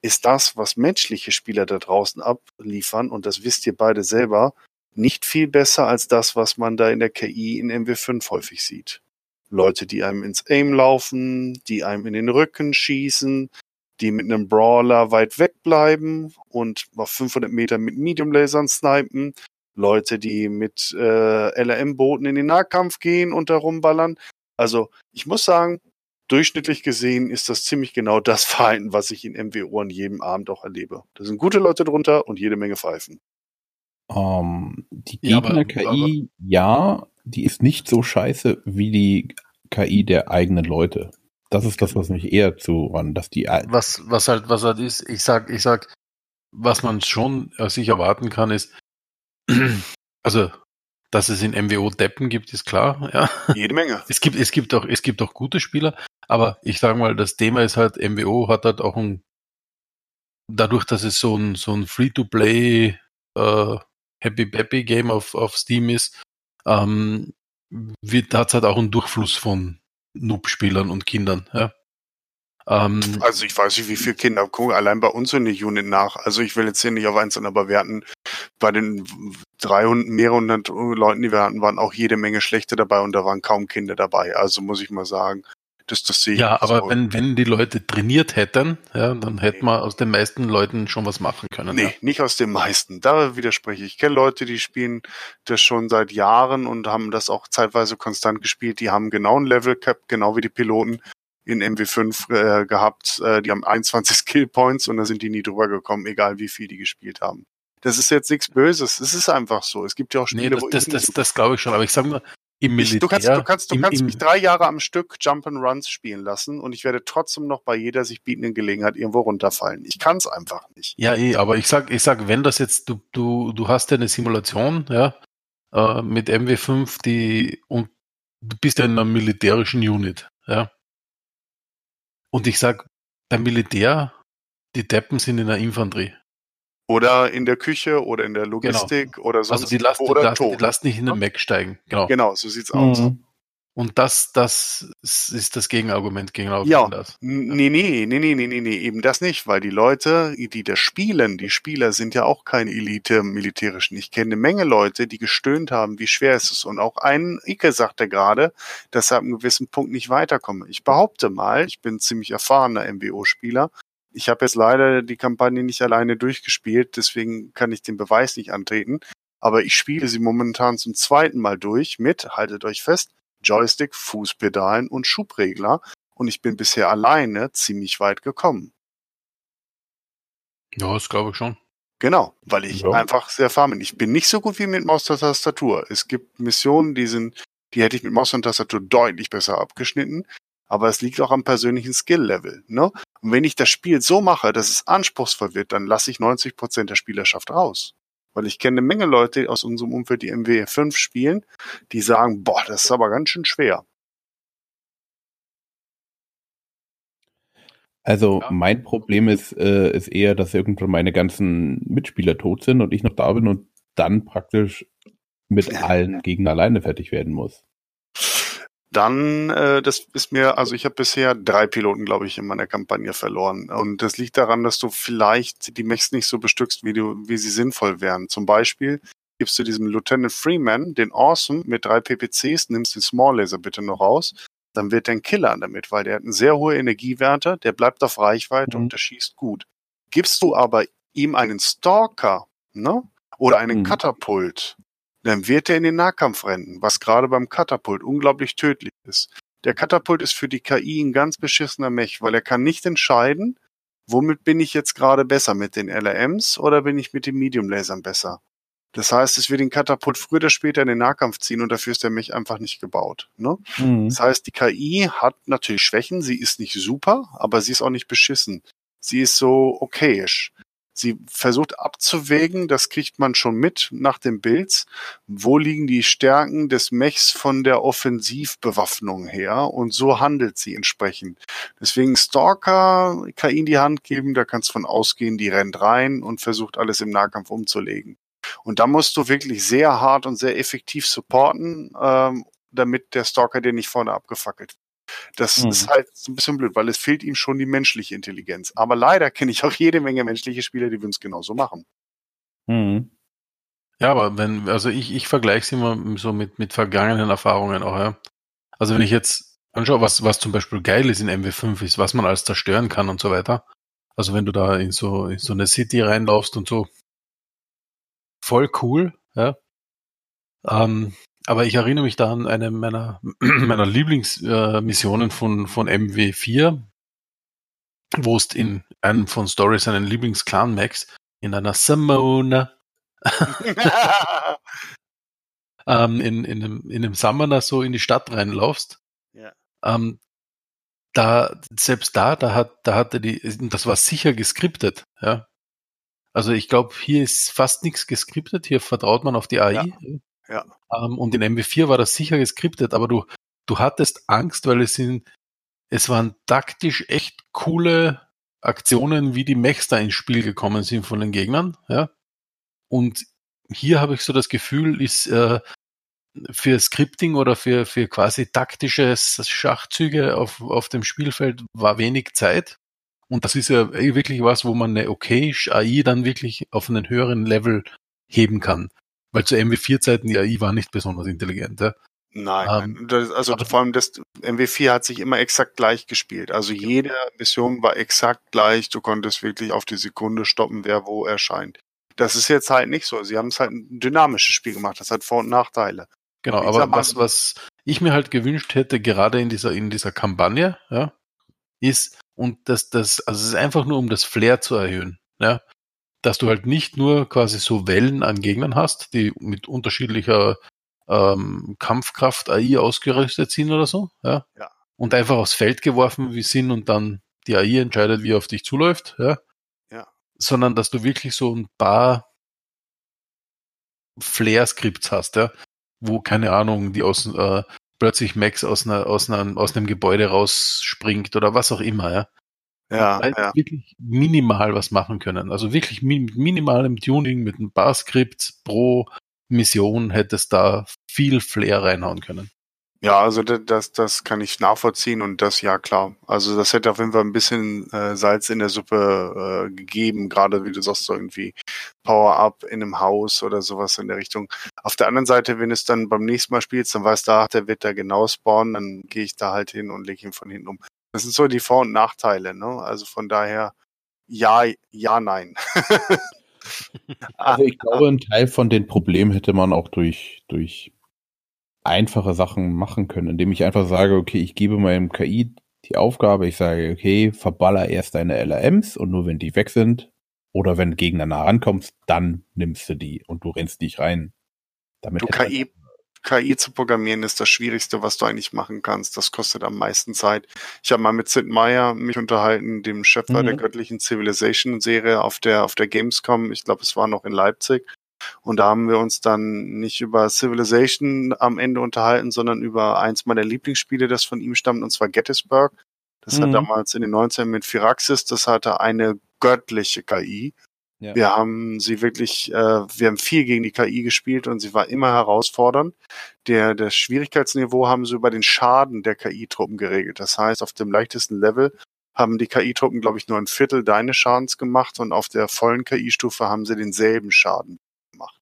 ist das, was menschliche Spieler da draußen abliefern, und das wisst ihr beide selber, nicht viel besser als das, was man da in der KI in MW5 häufig sieht. Leute, die einem ins Aim laufen, die einem in den Rücken schießen, die mit einem Brawler weit weg bleiben und auf 500 Meter mit Medium-Lasern snipen. Leute, die mit äh, LRM-Booten in den Nahkampf gehen und da rumballern. Also ich muss sagen, durchschnittlich gesehen ist das ziemlich genau das Verhalten, was ich in MWO an jedem Abend auch erlebe. Da sind gute Leute drunter und jede Menge Pfeifen. Ähm, die Ja, Gegner-KI, ja, die ist nicht so scheiße wie die KI der eigenen Leute. Das ist das, was mich eher zu an, dass die Was, was halt, was halt ist, ich sag, ich sag, was man schon äh, sich erwarten kann, ist, also, dass es in MWO Deppen gibt, ist klar, ja. Jede Menge. Es gibt, es gibt auch, es gibt auch gute Spieler, aber ich sage mal, das Thema ist halt, MWO hat halt auch ein, dadurch, dass es so ein, so ein Free-to-Play, äh, Happy Peppy Game auf, auf Steam ist, ähm, wird, hat halt auch einen Durchfluss von Noob-Spielern und Kindern, ja. Ähm, Also ich weiß nicht, wie viele Kinder gucken allein bei uns in der Unit nach. Also ich will jetzt hier nicht auf einzeln, aber wir hatten bei den 300, mehreren hundert Leuten, die wir hatten, waren auch jede Menge schlechte dabei und da waren kaum Kinder dabei. Also muss ich mal sagen, Das, das sehe ich Ja, aber so. wenn, wenn die Leute trainiert hätten, ja, dann hätte man aus den meisten Leuten schon was machen können. Nee, nicht aus den meisten. Da widerspreche ich. Ich kenne Leute, die spielen das schon seit Jahren und haben das auch zeitweise konstant gespielt. Die haben genau ein Level Cap, genau wie die Piloten in MW5 äh, gehabt. Äh, die haben 21 Skill Points und da sind die nie drüber gekommen, egal wie viel die gespielt haben. Das ist jetzt nichts Böses. Es ist einfach so. Es gibt ja auch Nee, Spiele, das, wo das, das, das glaube ich schon. Aber ich sage nur, im Ich, Militär. du kannst, du kannst, du im, kannst im, mich drei Jahre am Stück Jump and Runs spielen lassen und ich werde trotzdem noch bei jeder sich bietenden Gelegenheit irgendwo runterfallen. Ich kann es einfach nicht. Ja, eh, aber ich sag, ich sag, wenn das jetzt, du, du, du hast ja eine Simulation, ja, äh, mit MW5, die, und du bist ja in einer militärischen Unit, ja. Und ich sag, beim Militär, die Deppen sind in der Infanterie. Oder in der Küche oder in der Logistik oder sonst Also die lassen, wo oder die tot. lassen nicht in den Mac steigen. Genau. Genau, so sieht's aus. Mhm. Und das, das ist das Gegenargument gegenüber Ja. das. Nee, nee, nee, nee, nee, nee, nee, eben das nicht, weil die Leute, die das spielen, die Spieler sind ja auch keine Elite im Militärischen. Ich kenne eine Menge Leute, die gestöhnt haben, wie schwer es ist. Und auch ein Icke sagte gerade, dass er ab einem gewissen Punkt nicht weiterkomme. Ich behaupte mal, ich bin ziemlich erfahrener MWO-Spieler. Ich habe jetzt leider die Kampagne nicht alleine durchgespielt, deswegen kann ich den Beweis nicht antreten. Aber ich spiele sie momentan zum zweiten Mal durch mit, haltet euch fest, Joystick, Fußpedalen und Schubregler und ich bin bisher alleine ziemlich weit gekommen. Ja, das glaube ich schon. Genau, weil ich Ja. einfach sehr erfahren bin. Ich bin nicht so gut wie mit Maus und Tastatur. Es gibt Missionen, die sind, die hätte ich mit Maus und Tastatur deutlich besser abgeschnitten, aber es liegt auch am persönlichen Skill-Level. Ne? Und wenn ich das Spiel so mache, dass es anspruchsvoll wird, dann lasse ich 90 Prozent der Spielerschaft raus. Weil ich kenne eine Menge Leute aus unserem Umfeld, die MW5 spielen, die sagen, boah, das ist aber ganz schön schwer. Also Ja. mein Problem ist, äh, ist eher, dass irgendwann meine ganzen Mitspieler tot sind und ich noch da bin und dann praktisch mit allen Gegnern alleine fertig werden muss. Dann, äh, das ist mir, also ich habe bisher drei Piloten, glaube ich, in meiner Kampagne verloren. Und das liegt daran, dass du vielleicht die Mechs nicht so bestückst, wie du, wie sie sinnvoll wären. Zum Beispiel gibst du diesem Lieutenant Freeman den Awesome mit drei PPCs, nimmst den Small Laser bitte noch raus, dann wird der ein Killer damit, weil der hat eine sehr hohe Energiewerte, der bleibt auf Reichweite Mhm. und der schießt gut. Gibst du aber ihm einen Stalker, ne? Oder einen Mhm. Katapult, dann wird er in den Nahkampf rennen, was gerade beim Katapult unglaublich tödlich ist. Der Katapult ist für die KI ein ganz beschissener Mech, weil er kann nicht entscheiden, womit bin ich jetzt gerade besser, mit den LRMs oder bin ich mit den Medium-Lasern besser. Das heißt, es wird den Katapult früher oder später in den Nahkampf ziehen und dafür ist der Mech einfach nicht gebaut. Ne? Mhm. Das heißt, die KI hat natürlich Schwächen, sie ist nicht super, aber sie ist auch nicht beschissen. Sie ist so okayisch. Sie versucht abzuwägen, das kriegt man schon mit nach den Builds, wo liegen die Stärken des Mechs von der Offensivbewaffnung her und so handelt sie entsprechend. Deswegen Stalker KI in die Hand geben, da kannst du von ausgehen, die rennt rein und versucht alles im Nahkampf umzulegen. Und da musst du wirklich sehr hart und sehr effektiv supporten, ähm, damit der Stalker dir nicht vorne abgefackelt. Das Mhm. ist halt so ein bisschen blöd, weil es fehlt ihm schon die menschliche Intelligenz. Aber leider kenne ich auch jede Menge menschliche Spieler, die würden es genauso machen. Mhm. Ja, aber wenn, also ich, ich vergleiche es immer so mit, mit vergangenen Erfahrungen auch, ja. Also wenn ich jetzt anschaue, was, was zum Beispiel geil ist in MW5 ist, was man alles zerstören kann und so weiter. Also wenn du da in so, in so eine City reinlaufst und so, voll cool, ja. Ähm, aber ich erinnere mich da an eine meiner, meiner Lieblingsmissionen von, von MW4, wo es in einem von Stories seinen Lieblings-Clan-Max in einer Simona ähm, in, in, einem, in einem Summoner so in die Stadt reinlaufst, Ja. ähm, da, selbst da, da hat, da hatte die, das war sicher geskriptet, ja. Also ich glaube, hier ist fast nichts geskriptet, hier vertraut man auf die AI. Ja. Ähm, und in MW4 war das sicher geskriptet, aber du, du hattest Angst, weil es sind, es waren taktisch echt coole Aktionen, wie die Mechs da ins Spiel gekommen sind von den Gegnern, ja. Und hier habe ich so das Gefühl, ist äh, für Scripting oder für, für quasi taktische Schachzüge auf, auf dem Spielfeld war wenig Zeit. Und das ist ja eh wirklich was, wo man eine okay AI dann wirklich auf einen höheren Level heben kann. Weil zu MW4-Zeiten die AI war nicht besonders intelligent. Ja? Nein, Ähm, nein. Das, also vor allem das MW4 hat sich immer exakt gleich gespielt. Also jede Mission war exakt gleich. Du konntest wirklich auf die Sekunde stoppen, wer wo erscheint. Das ist jetzt halt nicht so. Sie haben es halt ein dynamisches Spiel gemacht. Das hat Vor- und Nachteile. Genau, aber was, was ich mir halt gewünscht hätte, gerade in dieser, in dieser Kampagne, ja, ist, und das, das, also es ist einfach nur, um das Flair zu erhöhen, ja, dass du halt nicht nur quasi so Wellen an Gegnern hast, die mit unterschiedlicher ähm, Kampfkraft AI ausgerüstet sind oder so, ja, Ja. und einfach aufs Feld geworfen wie sind und dann die AI entscheidet, wie er auf dich zuläuft, ja, Ja. sondern dass du wirklich so ein paar Flair-Skripts hast, ja, wo, keine Ahnung, die aus, äh, plötzlich Max aus, einer, aus, einer, aus einem Gebäude rausspringt oder was auch immer, ja. Ja, Weil ja. wirklich minimal was machen können. Also wirklich mi mit minimalem Tuning, mit ein paar Skripts pro Mission hättest da viel Flair reinhauen können. Ja, also da- das, das kann ich nachvollziehen und das, ja klar. Also das hätte auf jeden Fall ein bisschen äh, Salz in der Suppe äh, gegeben, gerade wie du sagst, so irgendwie Power-Up in einem Haus oder sowas in der Richtung. Auf der anderen Seite, wenn es dann beim nächsten Mal spielst, dann weißt du, ach, der wird da genau spawnen, dann gehe ich da halt hin und lege ihn von hinten um. Das sind so die Vor- und Nachteile, ne? Also von daher, ja, ja, nein. Also ich glaube, ein Teil von den Problemen hätte man auch durch, durch einfache Sachen machen können, indem ich einfach sage, okay, ich gebe meinem KI die Aufgabe, ich sage, okay, verballer erst deine LRMs und nur wenn die weg sind oder wenn Gegner nah rankommst, dann nimmst du die und du rennst nicht rein. Damit Du KI, KI zu programmieren ist das Schwierigste, was du eigentlich machen kannst. Das kostet am meisten Zeit. Ich habe mal mit Sid Meier mich unterhalten, dem Schöpfer Mhm. der göttlichen Civilization-Serie auf der, auf der Gamescom. Ich glaube, es war noch in Leipzig. Und da haben wir uns dann nicht über Civilization am Ende unterhalten, sondern über eins meiner Lieblingsspiele, das von ihm stammt, und zwar Gettysburg. Das hat Mhm. damals in den 19 mit Firaxis, das hatte eine göttliche KI. Ja. Wir haben sie wirklich, äh, wir haben viel gegen die KI gespielt und sie war immer herausfordernd. Der, das Schwierigkeitsniveau haben sie über den Schaden der KI-Truppen geregelt. Das heißt, auf dem leichtesten Level haben die KI-Truppen, glaube ich, nur ein Viertel deines Schadens gemacht und auf der vollen KI-Stufe haben sie denselben Schaden gemacht.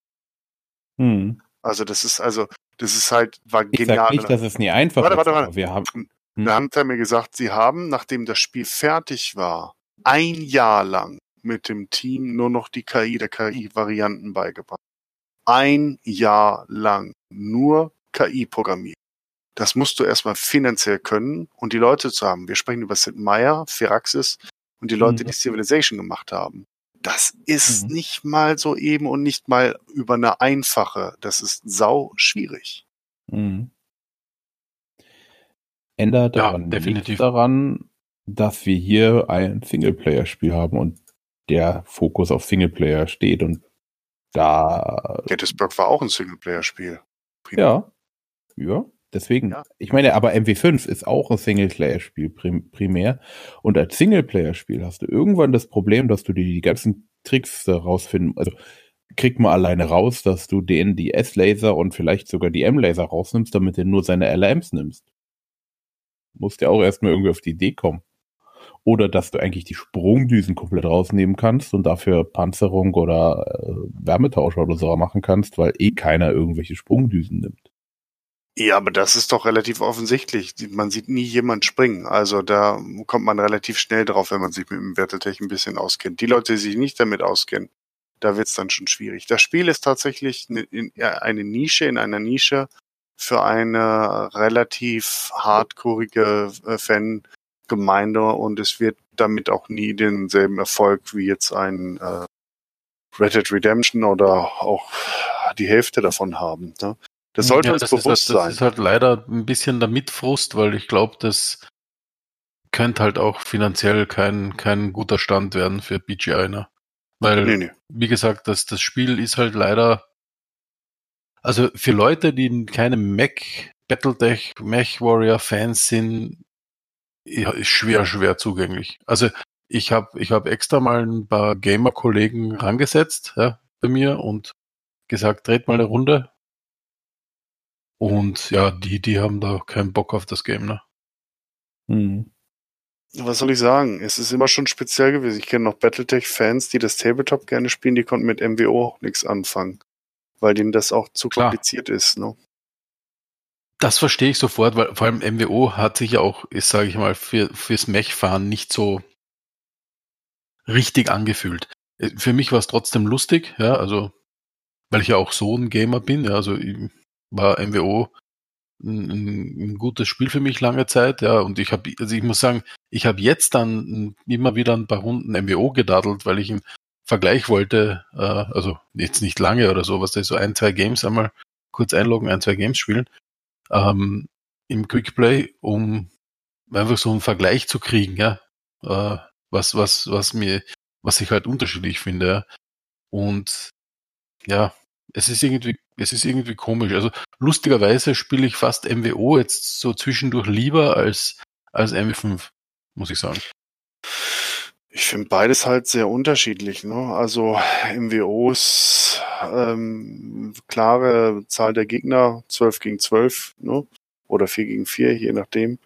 Hm. Also das ist also, das ist halt, war Ich genial. sag nicht, dass es nie einfach Warte, warte, warte. wir haben, Hm. Da haben sie mir gesagt, sie haben, nachdem das Spiel fertig war, ein Jahr lang mit dem Team nur noch die KI der KI-Varianten beigebracht. Ein Jahr lang nur KI programmiert. Das musst du erstmal finanziell können und die Leute zu haben. Wir sprechen über Sid Meier, Firaxis und die Leute, Mhm. die Civilization gemacht haben. Das ist Mhm. nicht mal so eben und nicht mal über eine einfache. Das ist sau schwierig. Mhm. Ändert Ja, definitiv. daran, dass wir hier ein Singleplayer-Spiel haben und der Fokus auf Singleplayer steht und da, Gettysburg war auch ein Singleplayer-Spiel. ja, ja, deswegen. Ja. Ich meine, aber MW5 ist auch ein Singleplayer-Spiel prim primär und als Singleplayer-Spiel hast du irgendwann das Problem, dass du dir die ganzen Tricks rausfinden, also kriegt man alleine raus, dass du den die S-Laser und vielleicht sogar die M-Laser rausnimmst, damit du nur seine LRMs nimmst. Musst ja auch erstmal irgendwie auf die Idee kommen. Oder dass du eigentlich die Sprungdüsen komplett rausnehmen kannst und dafür Panzerung oder äh, Wärmetauscher oder so machen kannst, weil eh keiner irgendwelche Sprungdüsen nimmt. Ja, aber das ist doch relativ offensichtlich. Man sieht nie jemand springen. Also da kommt man relativ schnell drauf, wenn man sich mit dem Wertetech ein bisschen auskennt. Die Leute, die sich nicht damit auskennen, da wird's dann schon schwierig. Das Spiel ist tatsächlich ja, eine Nische in einer Nische für eine relativ hardcoreige äh, Fangemeinde und es wird damit auch nie denselben Erfolg wie jetzt ein äh, Red Dead Redemption oder auch die Hälfte davon haben. Ne? Das sollte Ja, uns das bewusst ist, halt- sein. Das ist halt leider ein bisschen der Mitfrust, weil ich glaube, das könnte halt auch finanziell kein, kein guter Stand werden für BGI. Ne? Weil, Nee, nee. wie gesagt, das, das Spiel ist halt leider, also für Leute, die keine Mac, Battletech, Mech Warrior Fans sind, schwer, schwer zugänglich. Also ich habe ich hab extra mal ein paar Gamer-Kollegen rangesetzt ja, bei mir und gesagt, dreht mal eine Runde. Und ja, die, die haben da keinen Bock auf das Game, ne? Hm. Was soll ich sagen? Es ist immer schon speziell gewesen. Ich kenne noch Battletech-Fans, die das Tabletop gerne spielen, die konnten mit MWO auch nichts anfangen. Weil denen das auch zu Klar. kompliziert ist, ne? Das verstehe ich sofort, weil vor allem MWO hat sich ja auch, ist sage ich mal, für, fürs Mech-Fahren nicht so richtig angefühlt. Äh, für mich war es trotzdem lustig, ja, also weil ich ja auch so ein Gamer bin, ja, also war MWO ein, ein, gutes Spiel für mich lange Zeit, ja, und ich habe, also ich muss sagen, ich habe jetzt dann immer wieder ein paar Runden MWO gedaddelt, weil ich einen Vergleich wollte, äh, also jetzt nicht lange oder so, was da so ein, zwei Games einmal kurz einloggen, ein, zwei Games spielen, ähm, im Quickplay, um einfach so einen Vergleich zu kriegen, ja, äh, was, was, was mir, was ich halt unterschiedlich finde, ja. Und ja, es ist irgendwie, es ist irgendwie komisch. Also lustigerweise spiele ich fast MWO jetzt so zwischendurch lieber als, als MW5, muss ich sagen. Ich finde beides halt sehr unterschiedlich. Ne? Also MWOs, ähm, klare Zahl der Gegner, 12 gegen 12, ne? oder 4 gegen 4, je nachdem.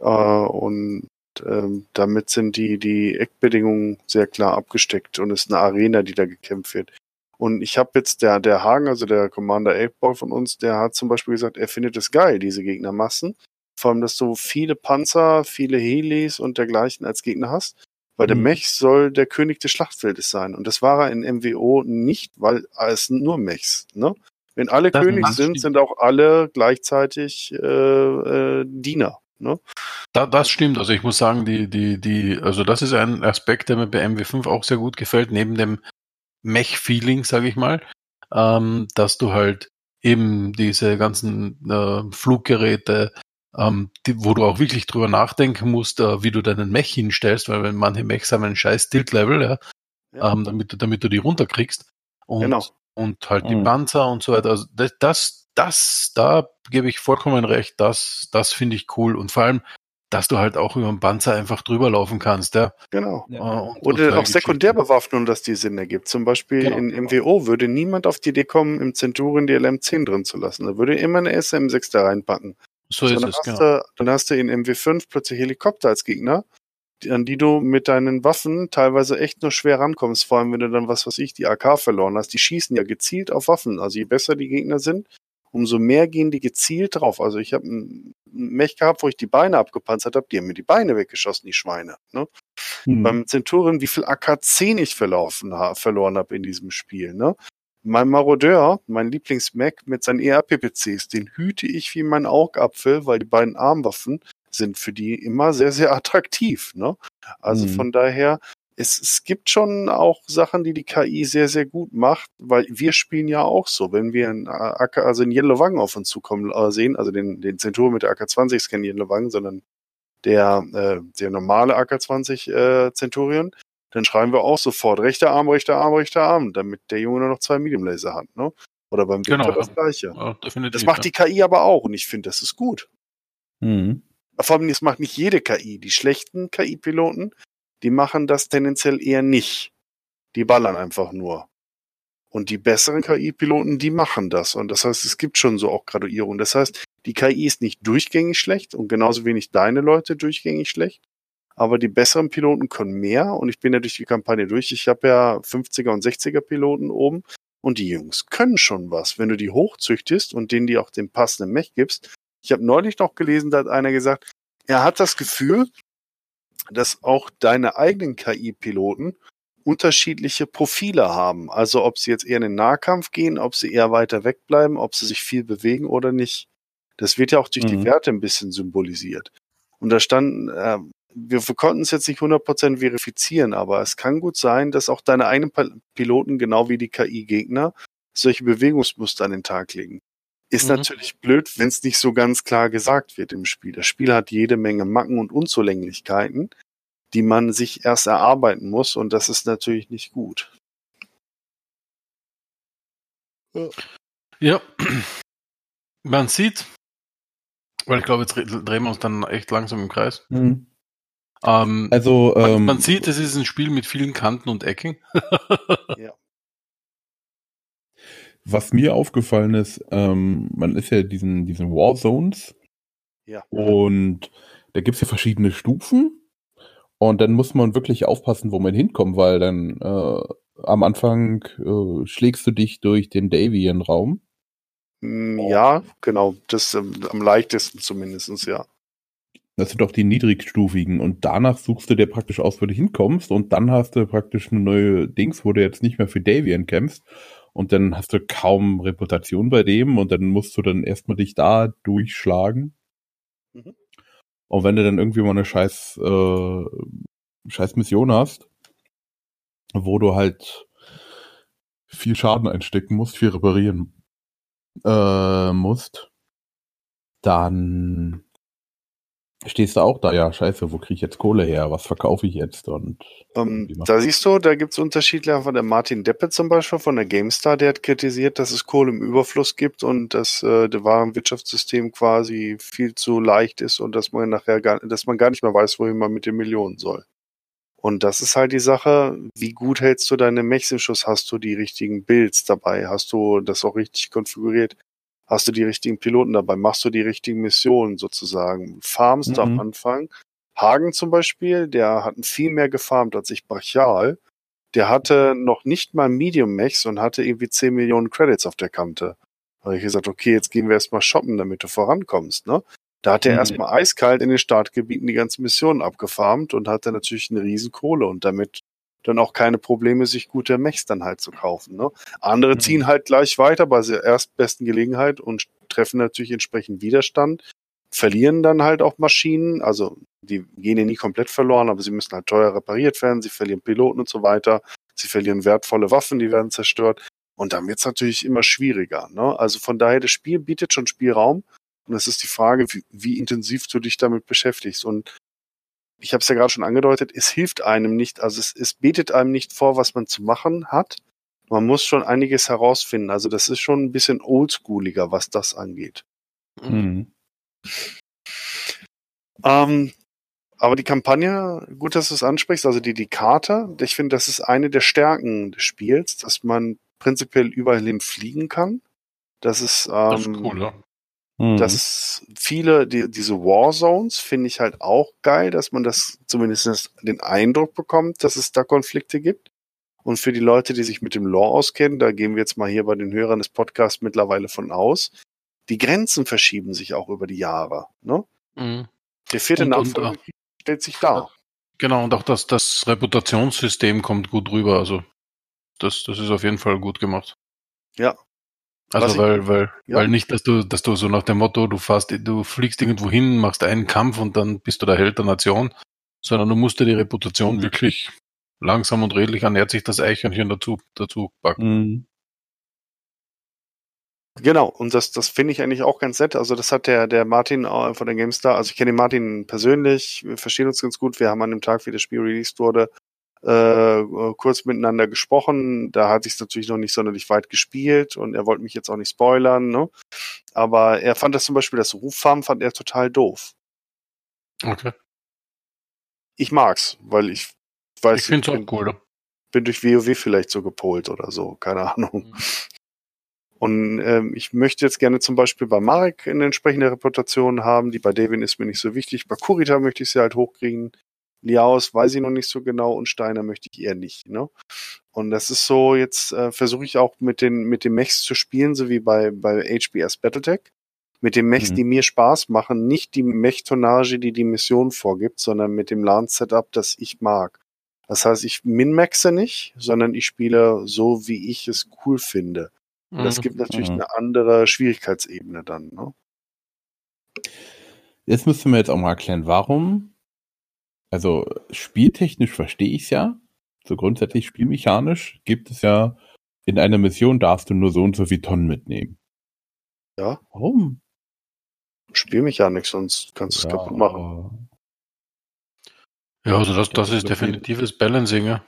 Äh, und ähm, damit sind die, die Eckbedingungen sehr klar abgesteckt und es ist eine Arena, die da gekämpft wird. Und ich habe jetzt der, der Hagen, also der Commander 8 von uns, der hat zum Beispiel gesagt, er findet es geil, diese Gegnermassen. Vor allem, dass du viele Panzer, viele Helis und dergleichen als Gegner hast. Weil mhm. der Mech soll der König des Schlachtfeldes sein. Und das war er in MWO nicht, weil es sind nur Mechs. Ne? Wenn alle das König sind, sind auch alle gleichzeitig äh, äh, Diener. Ne? Da, das stimmt. Also ich muss sagen, die, die, die, also das ist ein Aspekt, der mir bei MW5 auch sehr gut gefällt, neben dem Mech-Feeling, sage ich mal, ähm, dass du halt eben diese ganzen äh, Fluggeräte, ähm, die, wo du auch wirklich drüber nachdenken musst, äh, wie du deinen Mech hinstellst, weil wenn manche Mechs haben einen scheiß Tilt-Level, ja, ja. Ähm, damit, damit du die runterkriegst. Und, genau. und halt die mhm. Panzer und so weiter. Also das, das, das, da gebe ich vollkommen recht, das, das finde ich cool. Und vor allem, dass du halt auch über den Panzer einfach drüber laufen kannst. Ja. Genau. Ja. Oder auch Sekundärbewaffnung, dass die Sinn ergibt. Zum Beispiel genau. in MWO würde niemand auf die Idee kommen, im Centurion die LM10 drin zu lassen. Da würde immer eine SM6 da reinpacken. So ist es, genau. Du, dann hast du in MW5 plötzlich Helikopter als Gegner, an die du mit deinen Waffen teilweise echt nur schwer rankommst. Vor allem, wenn du dann, was weiß ich, die AK verloren hast. Die schießen ja gezielt auf Waffen. Also je besser die Gegner sind, umso mehr gehen die gezielt drauf. Also ich habe einen Mech gehabt, wo ich die Beine abgepanzert habe, die haben mir die Beine weggeschossen, die Schweine. Ne? Mhm. Beim Centurion, wie viel AK-10 ich verlaufen, verloren habe in diesem Spiel. Ne? Mein Marodeur, mein Lieblings-Mac mit seinen ERPPCs, den hüte ich wie mein Augapfel, weil die beiden Armwaffen sind für die immer sehr, sehr attraktiv. Ne? Also mhm. von daher, es, es gibt schon auch Sachen, die die KI sehr, sehr gut macht, weil wir spielen ja auch so. Wenn wir einen AK, also einen Yellowwang auf uns zukommen äh, sehen, also den, den Centurion mit der AK-20 ist kein Yellowwang, sondern der, äh, der normale AK-20 äh, Centurion, dann schreiben wir auch sofort rechter Arm, rechter Arm, rechter Arm, damit der Junge nur noch zwei Medium Laser hat, ne? Oder beim Winter genau, das gleiche. Ja, das macht die KI aber auch und ich finde, das ist gut. Mhm. Vor allem, das macht nicht jede KI. Die schlechten KI-Piloten, die machen das tendenziell eher nicht. Die ballern einfach nur. Und die besseren KI-Piloten, die machen das. Und das heißt, es gibt schon so auch Graduierung. Das heißt, die KI ist nicht durchgängig schlecht und genauso wenig deine Leute durchgängig schlecht. Aber die besseren Piloten können mehr. Und ich bin ja durch die Kampagne durch. Ich habe ja 50er und 60er Piloten oben. Und die Jungs können schon was. Wenn du die hochzüchtest und denen die auch den passenden Mech gibst. Ich habe neulich noch gelesen, da hat einer gesagt, er hat das Gefühl, dass auch deine eigenen KI-Piloten unterschiedliche Profile haben. Also ob sie jetzt eher in den Nahkampf gehen, ob sie eher weiter wegbleiben, ob sie sich viel bewegen oder nicht. Das wird ja auch durch mhm. die Werte ein bisschen symbolisiert. Und da stand, äh, wir, wir konnten es jetzt nicht 100% verifizieren, aber es kann gut sein, dass auch deine eigenen Piloten, genau wie die KI-Gegner, solche Bewegungsmuster an den Tag legen. Ist mhm. natürlich blöd, wenn es nicht so ganz klar gesagt wird im Spiel. Das Spiel hat jede Menge Macken und Unzulänglichkeiten, die man sich erst erarbeiten muss und das ist natürlich nicht gut. Ja, man sieht, weil ich glaube, jetzt drehen wir uns dann echt langsam im Kreis. Mhm. Ähm, also man, ähm, man, sieht, es ist ein Spiel mit vielen Kanten und Ecken. ja. Was mir aufgefallen ist, ähm, man ist ja diesen, diesen Warzones. Ja. Und da gibt es ja verschiedene Stufen. Und dann muss man wirklich aufpassen, wo man hinkommt, weil dann äh, am Anfang äh, schlägst du dich durch den Davian-Raum. Mm, Ja, genau. Das ähm, am leichtesten zumindestens, ja. Das sind doch die niedrigstufigen. Und danach suchst du dir praktisch aus, wo du hinkommst. Und dann hast du praktisch eine neue Dings, wo du jetzt nicht mehr für Davian kämpfst. Und dann hast du kaum Reputation bei dem. Und dann musst du dann erstmal dich da durchschlagen. Mhm. Und wenn du dann irgendwie mal eine scheiß, äh, scheiß Mission hast, wo du halt viel Schaden einstecken musst, viel reparieren äh, musst, dann stehst du auch da, ja, scheiße, wo kriege ich jetzt Kohle her? Was verkaufe ich jetzt? Und Ähm, wie macht- da siehst du, da gibt's Unterschiede von der Martin Deppe zum Beispiel, von der GameStar, der hat kritisiert, dass es Kohle im Überfluss gibt und dass äh, das Warenwirtschaftssystem quasi viel zu leicht ist und dass man nachher gar, dass man gar nicht mehr weiß, wohin man mit den Millionen soll. Und das ist halt die Sache, wie gut hältst du deine Mechs im Schuss? Hast du die richtigen Builds dabei? Hast du das auch richtig konfiguriert? Hast du die richtigen Piloten dabei? Machst du die richtigen Missionen sozusagen? Farmst du am Mhm. Anfang? Hagen zum Beispiel, der hat viel mehr gefarmt als ich brachial. Der hatte noch nicht mal Medium Mechs und hatte irgendwie 10 Millionen Credits auf der Kante. Da habe ich gesagt, okay, jetzt gehen wir erstmal shoppen, damit du vorankommst, ne? Da hat er Mhm. erstmal eiskalt in den Startgebieten die ganzen Missionen abgefarmt und hatte natürlich eine riesen Kohle und damit dann auch keine Probleme, sich gute Mechs dann halt zu kaufen. Ne? Andere Mhm. ziehen halt gleich weiter bei der erstbesten Gelegenheit und treffen natürlich entsprechend Widerstand, verlieren dann halt auch Maschinen, also die gehen ja nie komplett verloren, aber sie müssen halt teuer repariert werden, sie verlieren Piloten und so weiter, sie verlieren wertvolle Waffen, die werden zerstört und dann wird's natürlich immer schwieriger. Ne? Also von daher, das Spiel bietet schon Spielraum und es ist die Frage, wie, wie intensiv du dich damit beschäftigst und ich habe es ja gerade schon angedeutet, es hilft einem nicht, also es, es bietet einem nicht vor, was man zu machen hat. Man muss schon einiges herausfinden. Also das ist schon ein bisschen oldschooliger, was das angeht. Mhm. Ähm, aber die Kampagne, gut, dass du es ansprichst, also die, die Karte, ich finde, das ist eine der Stärken des Spiels, dass man prinzipiell überall hin fliegen kann. Das ist, ähm, Das ist cool, ja. Mhm. Das ist viele, die, diese Warzones finde ich halt auch geil, dass man das zumindest den Eindruck bekommt, dass es da Konflikte gibt. Und für die Leute, die sich mit dem Lore auskennen, da gehen wir jetzt mal hier bei den Hörern des Podcasts mittlerweile von aus, die Grenzen verschieben sich auch über die Jahre. Ne? Mhm. Der vierte Und- und, Nachfolger stellt sich dar. Genau, und auch das, das Reputationssystem kommt gut rüber. Also das, das ist auf jeden Fall gut gemacht. Ja. Also weil, weil, Ja. weil nicht, dass du, dass du so nach dem Motto, du fährst, du fliegst irgendwo hin, machst einen Kampf und dann bist du der Held der Nation, sondern du musst dir die Reputation wirklich langsam und redlich ernährt sich das Eichhörnchen dazu, dazu packen. Mhm. Genau, und das, das finde ich eigentlich auch ganz nett. Also das hat der, der Martin äh, von der GameStar, also ich kenne den Martin persönlich, wir verstehen uns ganz gut. Wir haben an dem Tag, wie das Spiel released wurde, äh, kurz miteinander gesprochen. Da hatte ich es natürlich noch nicht sonderlich weit gespielt und er wollte mich jetzt auch nicht spoilern. Ne? Aber er fand das zum Beispiel, das Ruffarm fand er total doof. Okay. Ich mag's, weil ich weiß, Ich finde es bin, auch cool. bin durch WoW vielleicht so gepolt oder so, keine Ahnung. Und ähm, ich möchte jetzt gerne zum Beispiel bei Marek eine entsprechende Reputation haben. Die bei Devin ist mir nicht so wichtig. Bei Kurita möchte ich sie halt hochkriegen. Liaos weiß ich noch nicht so genau und Steiner möchte ich eher nicht. Ne? Und das ist so, jetzt äh, versuche ich auch mit den, mit den Mechs zu spielen, so wie bei, bei HBS Battletech. Mit den Mechs, Mhm. die mir Spaß machen, nicht die Mech-Tonnage, die die Mission vorgibt, sondern mit dem LAN-Setup, das ich mag. Das heißt, ich min-maxe nicht, sondern ich spiele so, wie ich es cool finde. Und das Mhm. gibt natürlich Mhm. eine andere Schwierigkeitsebene dann. Ne? Jetzt müsst ihr mir jetzt auch mal erklären, warum. Also spieltechnisch verstehe ich es ja. So grundsätzlich spielmechanisch gibt es ja in einer Mission darfst du nur so und so viel Tonnen mitnehmen. Ja. Warum? Spielmechanik, sonst kannst du es Ja, kaputt machen. Ja, also das, das ist definitives Balancing, ja.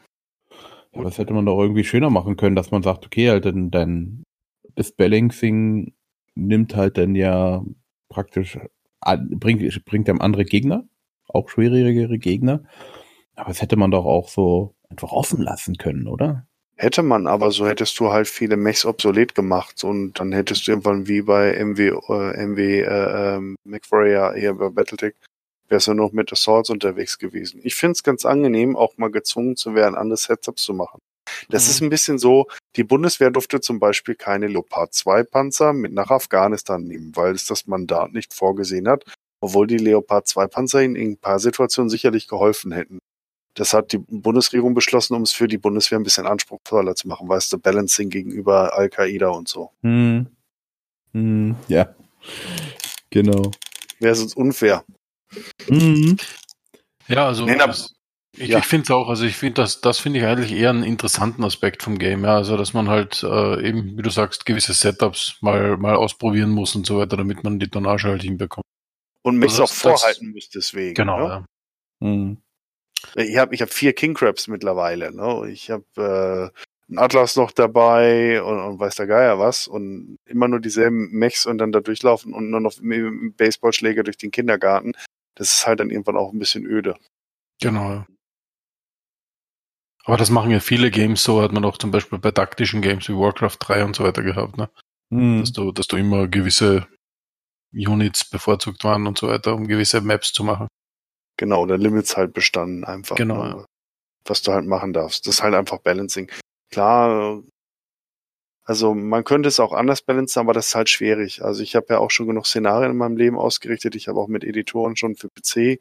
Ja, das hätte man doch irgendwie schöner machen können, dass man sagt, okay, halt dann dein das Balancing nimmt halt dann ja praktisch bringt bringt einem andere Gegner, auch schwierigere Gegner. Aber das hätte man doch auch so einfach offen lassen können, oder? Hätte man, aber so hättest du halt viele Mechs obsolet gemacht und dann hättest du irgendwann wie bei MW, äh, MW äh, ähm, McFarrier eher bei Battletech, wärst du noch mit Assaults unterwegs gewesen. Ich find's ganz angenehm, auch mal gezwungen zu werden, andere Setups zu machen. Das Mhm. ist ein bisschen so, die Bundeswehr durfte zum Beispiel keine Leopard 2 Panzer mit nach Afghanistan nehmen, weil es das Mandat nicht vorgesehen hat, obwohl die Leopard 2 Panzer in ein paar Situationen sicherlich geholfen hätten. Das hat die Bundesregierung beschlossen, um es für die Bundeswehr ein bisschen anspruchsvoller zu machen, weißt du, Balancing gegenüber Al-Qaida und so. Hm. Hm. Ja. Genau. Wäre sonst unfair. Mhm. Ja, also Nee, na- das, ich, ja. ich finde es auch, also ich finde das, das finde ich eigentlich eher einen interessanten Aspekt vom Game, ja, also dass man halt äh, eben, wie du sagst, gewisse Setups mal, mal ausprobieren muss und so weiter, damit man die Tonnage halt hinbekommt. Und mich Also auch das- vorhalten muss deswegen. Genau, Ne? ja. Hm. Ich habe ich hab vier King Crabs mittlerweile. Ne? Ich habe äh, einen Atlas noch dabei und, und weiß der Geier was und immer nur dieselben Mechs und dann da durchlaufen und nur noch mit dem Baseballschläger durch den Kindergarten. Das ist halt dann irgendwann auch ein bisschen öde. Genau, ja. Aber das machen ja viele Games so, hat man auch zum Beispiel bei taktischen Games wie Warcraft 3 und so weiter gehabt, ne? Hm. Dass du, dass du immer gewisse Units bevorzugt waren und so weiter, um gewisse Maps zu machen. Genau, der Limits halt bestanden einfach. Genau, ne? Was du halt machen darfst. Das ist halt einfach Balancing. Klar, also man könnte es auch anders balancen, aber das ist halt schwierig. Also ich habe ja auch schon genug Szenarien in meinem Leben ausgerichtet. Ich habe auch mit Editoren schon für PC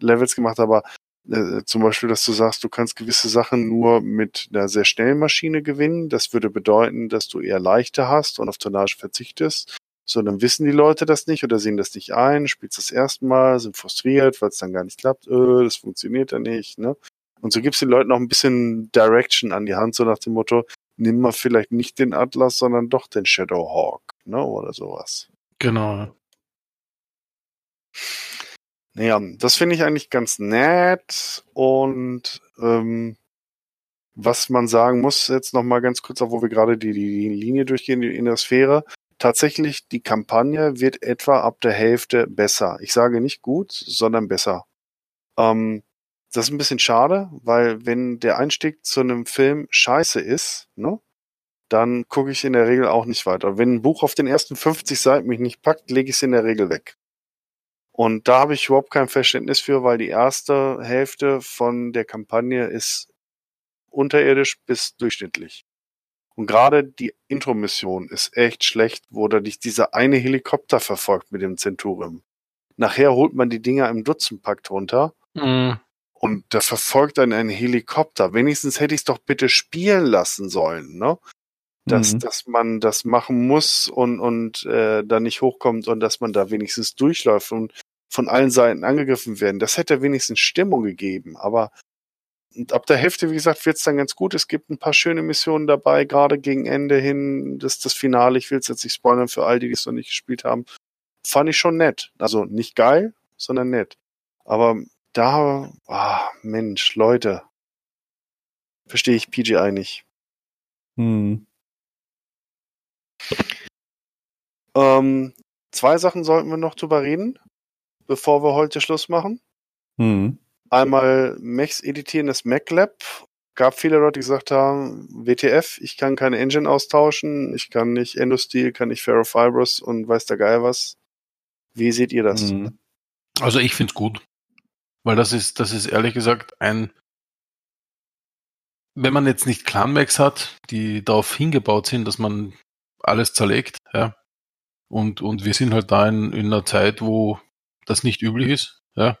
Levels gemacht, aber äh, zum Beispiel, dass du sagst, du kannst gewisse Sachen nur mit einer sehr schnellen Maschine gewinnen. Das würde bedeuten, dass du eher leichte hast und auf Tonnage verzichtest. So, dann wissen die Leute das nicht oder sehen das nicht ein, spielst das erste Mal, sind frustriert, weil es dann gar nicht klappt, äh, das funktioniert ja nicht, ne? Und so gibst den Leuten auch ein bisschen Direction an die Hand, so nach dem Motto, nimm mal vielleicht nicht den Atlas, sondern doch den Shadowhawk, ne? Oder sowas. Genau. ja. Naja, das finde ich eigentlich ganz nett und ähm, was man sagen muss, jetzt noch mal ganz kurz, auch wo wir gerade die, die Linie durchgehen in der Sphäre, tatsächlich die Kampagne wird etwa ab der Hälfte besser. Ich sage nicht gut, sondern besser. Ähm, das ist ein bisschen schade, weil wenn der Einstieg zu einem Film scheiße ist, ne, dann gucke ich in der Regel auch nicht weiter. Wenn ein Buch auf den ersten 50 Seiten mich nicht packt, lege ich es in der Regel weg. Und da habe ich überhaupt kein Verständnis für, weil die erste Hälfte von der Kampagne ist unterirdisch bis durchschnittlich. Und gerade die Intro-Mission ist echt schlecht, wo da dich dieser eine Helikopter verfolgt mit dem Centurium. Nachher holt man die Dinger im Dutzendpakt runter Mhm. und da verfolgt dann ein Helikopter. Wenigstens hätte ich es doch bitte spielen lassen sollen, ne? Dass, Mhm. dass man das machen muss und, und äh, da nicht hochkommt und dass man da wenigstens durchläuft und von allen Seiten angegriffen werden. Das hätte wenigstens Stimmung gegeben. Aber und ab der Hälfte, wie gesagt, wird's dann ganz gut. Es gibt ein paar schöne Missionen dabei, gerade gegen Ende hin. Das, das Finale, ich will es jetzt nicht spoilern für all die, die es noch nicht gespielt haben. Fand ich schon nett. Also nicht geil, sondern nett. Aber da, ah, Mensch, Leute. Verstehe ich PGI nicht. Hm. Ähm, zwei Sachen sollten wir noch drüber reden, bevor wir heute Schluss machen. Hm. Einmal Mechs editieren, das MacLab. Gab viele Leute, die gesagt haben, WTF, ich kann keine Engine austauschen, ich kann nicht Endosteel, kann nicht Ferrofibrous und weiß der Geil was. Wie seht ihr das? Hm. Also ich find's gut. Weil das ist, das ist ehrlich gesagt ein, wenn man jetzt nicht Clan-Max hat, die darauf hingebaut sind, dass man alles zerlegt, ja. Und, und wir sind halt da in, in einer Zeit, wo das nicht üblich ist, ja.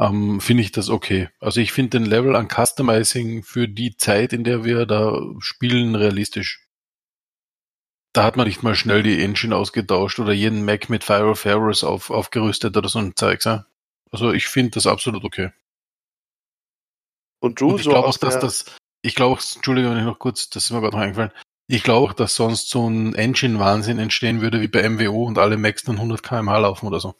Ähm, finde ich das okay. Also ich finde den Level an Customizing für die Zeit, in der wir da spielen, realistisch. Da hat man nicht mal schnell die Engine ausgetauscht oder jeden Mac mit Fire of Errors auf, aufgerüstet oder so ein Zeugs, ja. Also ich finde das absolut okay. Und du, Und ich so glaube auch, dass das, ich glaube auch, Entschuldigung, wenn ich noch kurz, das ist mir gerade noch eingefallen, ich glaube auch, dass sonst so ein Engine-Wahnsinn entstehen würde wie bei MWO und alle Macs dann 100 kmh laufen oder so.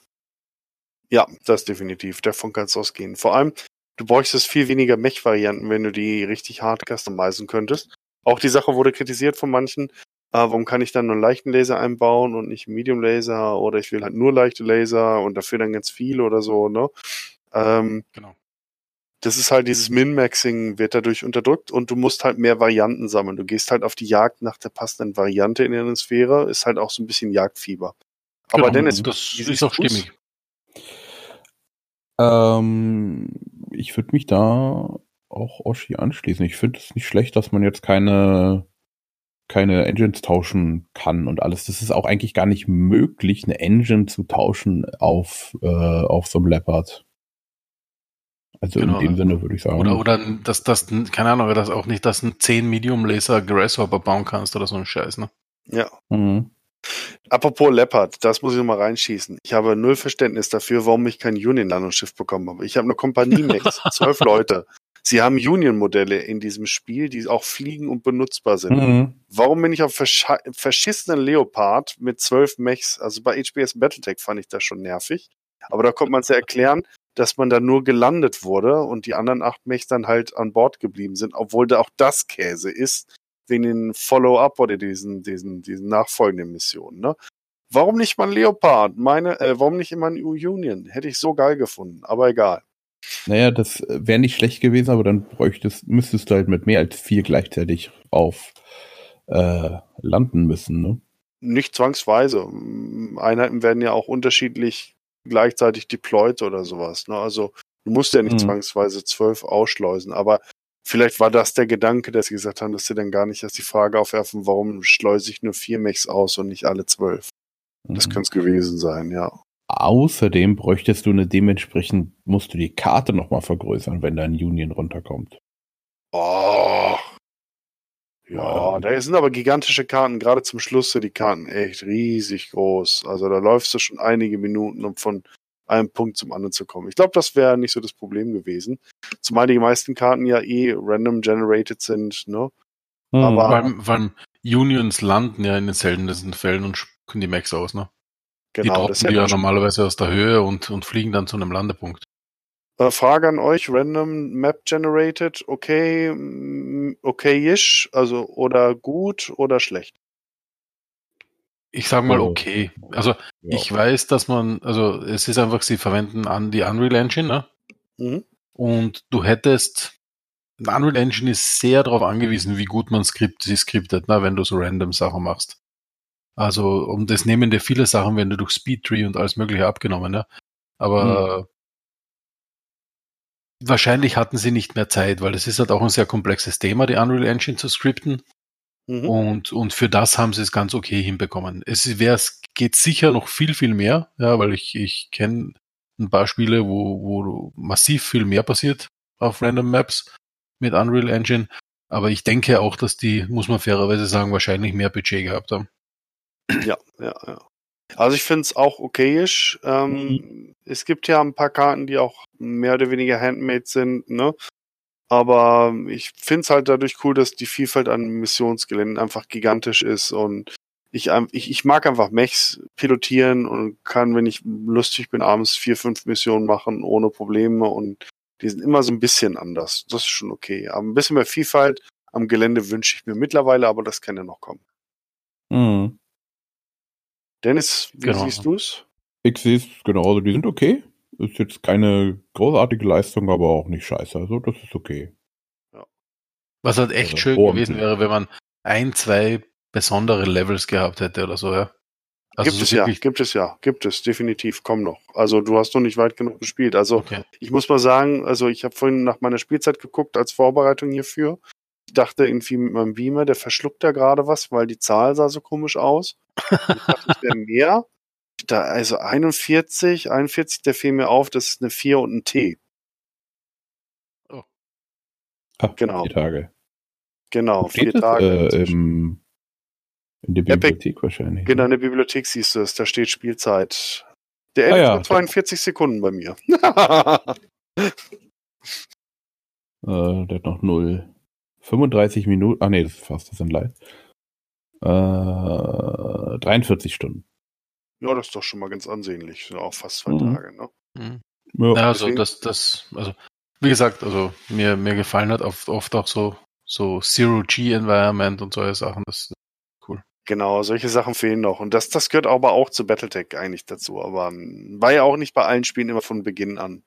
Ja, das definitiv. Davon kannst du ausgehen. Vor allem, du bräuchtest viel weniger Mech-Varianten, wenn du die richtig hart customizen könntest. Auch die Sache wurde kritisiert von manchen. Äh, warum kann ich dann nur einen leichten Laser einbauen und nicht einen Medium Laser? Oder ich will halt nur leichte Laser und dafür dann ganz viel oder so, ne? Ähm, Genau. das ist halt dieses Min-Maxing wird dadurch unterdrückt und du musst halt mehr Varianten sammeln. Du gehst halt auf die Jagd nach der passenden Variante in der Sphäre, ist halt auch so ein bisschen Jagdfieber. Aber genau, Dennis, das ist auch stimmig. Ähm, ich würde mich da auch Oshi anschließen. Ich finde es nicht schlecht, dass man jetzt keine, keine Engines tauschen kann und alles. Das ist auch eigentlich gar nicht möglich, eine Engine zu tauschen auf, äh, auf so einem Leopard. Also Genau. in dem Sinne würde ich sagen. Oder, oder dass das, keine Ahnung, dass auch nicht, dass ein 10 Medium Laser Grasshopper bauen kannst oder so ein Scheiß, ne? Ja. Mhm. Apropos Leopard, das muss ich noch mal reinschießen. Ich habe null Verständnis dafür, warum ich kein Union-Landungsschiff bekommen habe. Ich habe eine Kompanie mit zwölf Leute. Sie haben Union-Modelle in diesem Spiel, die auch fliegen und benutzbar sind. Mhm. Warum bin ich auf verscha- verschissenen Leopard mit zwölf Mechs? Also bei HBS Battletech fand ich das schon nervig. Aber da konnte man es ja erklären, dass man da nur gelandet wurde und die anderen acht Mechs dann halt an Bord geblieben sind, obwohl da auch das Käse ist, wegen den Follow-up oder diesen, diesen, diesen nachfolgenden Missionen. Ne? Warum nicht mal ein Leopard? Meine, äh, warum nicht immer ein Union? Hätte ich so geil gefunden, aber egal. Naja, das wäre nicht schlecht gewesen, aber dann bräuchtest, müsstest du halt mit mehr als vier gleichzeitig auf äh, landen müssen, ne? Nicht zwangsweise. Einheiten werden ja auch unterschiedlich gleichzeitig deployed oder sowas. Ne? Also du musst ja nicht Mhm. zwangsweise zwölf ausschleusen, aber vielleicht war das der Gedanke, dass sie gesagt haben, dass sie dann gar nicht erst die Frage aufwerfen, warum schleuse ich nur vier Mechs aus und nicht alle zwölf. Das Mhm. könnte es gewesen sein, ja. Außerdem bräuchtest du eine dementsprechend, musst du die Karte nochmal vergrößern, wenn dein Union runterkommt. Oh. Ja, da sind aber gigantische Karten, gerade zum Schluss sind die Karten echt riesig groß. Also da läufst du schon einige Minuten, um von einem Punkt zum anderen zu kommen. Ich glaube, das wäre nicht so das Problem gewesen. Zumal die meisten Karten ja eh random generated sind, ne? Mhm. Aber- Weil, weil Unions landen ja in den seltensten Fällen und spucken die Max aus, ne? die Genau, droppen das die ja normalerweise aus der Höhe und, und fliegen dann zu einem Landepunkt. Äh, Frage an euch, random Map generated, okay, mm, okayish, also oder gut oder schlecht? Ich sag mal Oh. okay. Also Ja. ich weiß, dass man, also es ist einfach, sie verwenden an die Unreal Engine, ne? Mhm. Und du hättest, ein Unreal Engine ist sehr darauf angewiesen, wie gut man Skript, sie skriptet, ne, wenn du so random Sachen machst. Also, um das nehmen dir viele Sachen, wenn du durch Speedtree und alles mögliche abgenommen, ne? Aber wahrscheinlich hatten sie nicht mehr Zeit, weil es ist halt auch ein sehr komplexes Thema, die Unreal Engine zu skripten. Mhm. Und, und für das haben sie es ganz okay hinbekommen. Es wäre, es geht sicher noch viel, viel mehr, ja, weil ich, ich kenne ein paar Spiele, wo, wo massiv viel mehr passiert auf Random Maps mit Unreal Engine. Aber ich denke auch, dass die, muss man fairerweise sagen, wahrscheinlich mehr Budget gehabt haben. Ja, ja, ja. Also ich finde es auch okayisch. Ähm, Es gibt ja ein paar Karten, die auch mehr oder weniger handmade sind, ne? Aber ich finde es halt dadurch cool, dass die Vielfalt an Missionsgeländen einfach gigantisch ist und ich, ich, ich mag einfach Mechs pilotieren und kann, wenn ich lustig bin, abends vier, fünf Missionen machen ohne Probleme und die sind immer so ein bisschen anders. Das ist schon okay. Aber ein bisschen mehr Vielfalt am Gelände wünsche ich mir mittlerweile, aber das kann ja noch kommen. Mhm. Dennis, wie Genau. siehst du's? Ich sehe es genauso, die sind okay. Ist jetzt keine großartige Leistung, aber auch nicht scheiße. Also das ist okay. Was halt echt Also, schön ordentlich. gewesen wäre, wenn man ein, zwei besondere Levels gehabt hätte oder so, ja. Also gibt es ja, gibt es ja, gibt es, definitiv, komm noch. Also du hast noch nicht weit genug gespielt. Also Okay. ich muss mal sagen, also ich habe vorhin nach meiner Spielzeit geguckt als Vorbereitung hierfür. Ich dachte irgendwie mit meinem Beamer, der verschluckt da gerade was, weil die Zahl sah so komisch aus. Ich dachte, es wäre mehr. Da, also 41, 41, der fiel mir auf, das ist eine 4 und ein T. Ah, Genau. Vier Tage. Genau, vier das? Tage. Äh, inzwischen. im, in der Epic. Bibliothek wahrscheinlich. Genau, in der Bibliothek siehst du es, da steht Spielzeit. Der Ah, endet ja. vor 42 Sekunden bei mir. Äh, der hat noch 0. 35 Minuten. Ah, nee, das ist fast, das sind live. Äh, 43 Stunden. Ja, das ist doch schon mal ganz ansehnlich. Sind auch fast zwei Mhm. Tage, ne? Mhm. Ja. Ja, also das, das, also wie gesagt, also mir, mir gefallen hat oft, oft auch so, so Zero-G-Environment und solche Sachen. Das, Genau, solche Sachen fehlen noch. Und das, das gehört aber auch zu Battletech eigentlich dazu. Aber ähm, war ja auch nicht bei allen Spielen immer von Beginn an.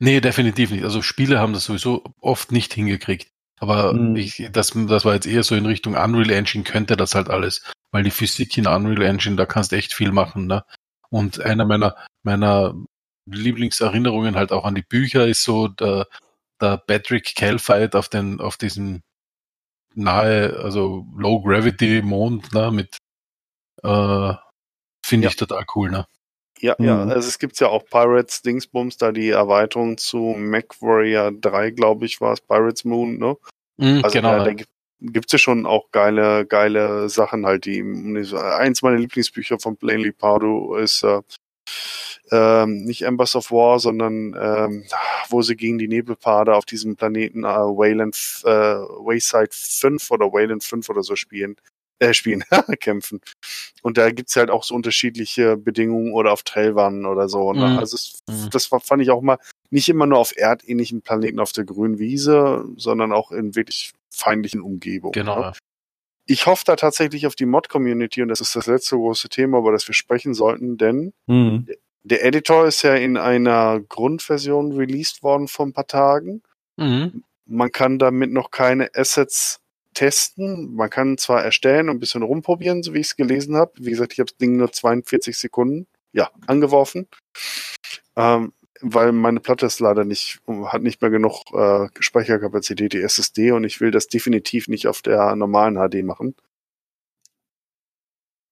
nee, definitiv nicht. Also Spiele haben das sowieso oft nicht hingekriegt. Aber Mhm. ich, das, das war jetzt eher so in Richtung Unreal Engine könnte das halt alles. Weil die Physik in Unreal Engine, da kannst du echt viel machen, ne? Und einer meiner, meiner Lieblingserinnerungen halt auch an die Bücher ist so, da, der Patrick Calfight auf den, auf diesem nahe, also Low Gravity Mond, ne, mit, äh, finde Ja. ich total cool, ne? Ja, ja, Mhm. also es gibt ja auch Pirates Dingsbums, da die Erweiterung zu MacWarrior 3, glaube ich, war es, Pirates Moon, ne? Mhm, Also genau, da, da gibt gibt's ja schon auch geile, geile Sachen halt, die eins meiner Lieblingsbücher von Plainly Pardo ist äh, ähm, nicht Embers of War, sondern ähm, wo sie gegen die Nebelpade auf diesem Planeten äh, Wayland äh, Wayside 5 oder Wayland 5 oder so spielen. Äh, spielen, kämpfen. Und da gibt's halt auch so unterschiedliche Bedingungen oder auf Trailwannen oder so. Ne? Mhm. Also es, Mhm. das fand ich auch mal nicht immer nur auf erdähnlichen Planeten auf der grünen Wiese, sondern auch in wirklich feindlichen Umgebungen. Genau. Ne? Ich hoffe da tatsächlich auf die Mod-Community und das ist das letzte große Thema, über das wir sprechen sollten, denn Mhm. der Editor ist ja in einer Grundversion released worden vor ein paar Tagen. Mhm. Man kann damit noch keine Assets testen. Man kann zwar erstellen und ein bisschen rumprobieren, so wie ich es gelesen habe. Wie gesagt, ich habe das Ding nur 42 Sekunden ja, angeworfen. Ähm, weil meine Platte ist leider nicht, hat nicht mehr genug äh, Speicherkapazität, die SSD, und ich will das definitiv nicht auf der normalen HD machen.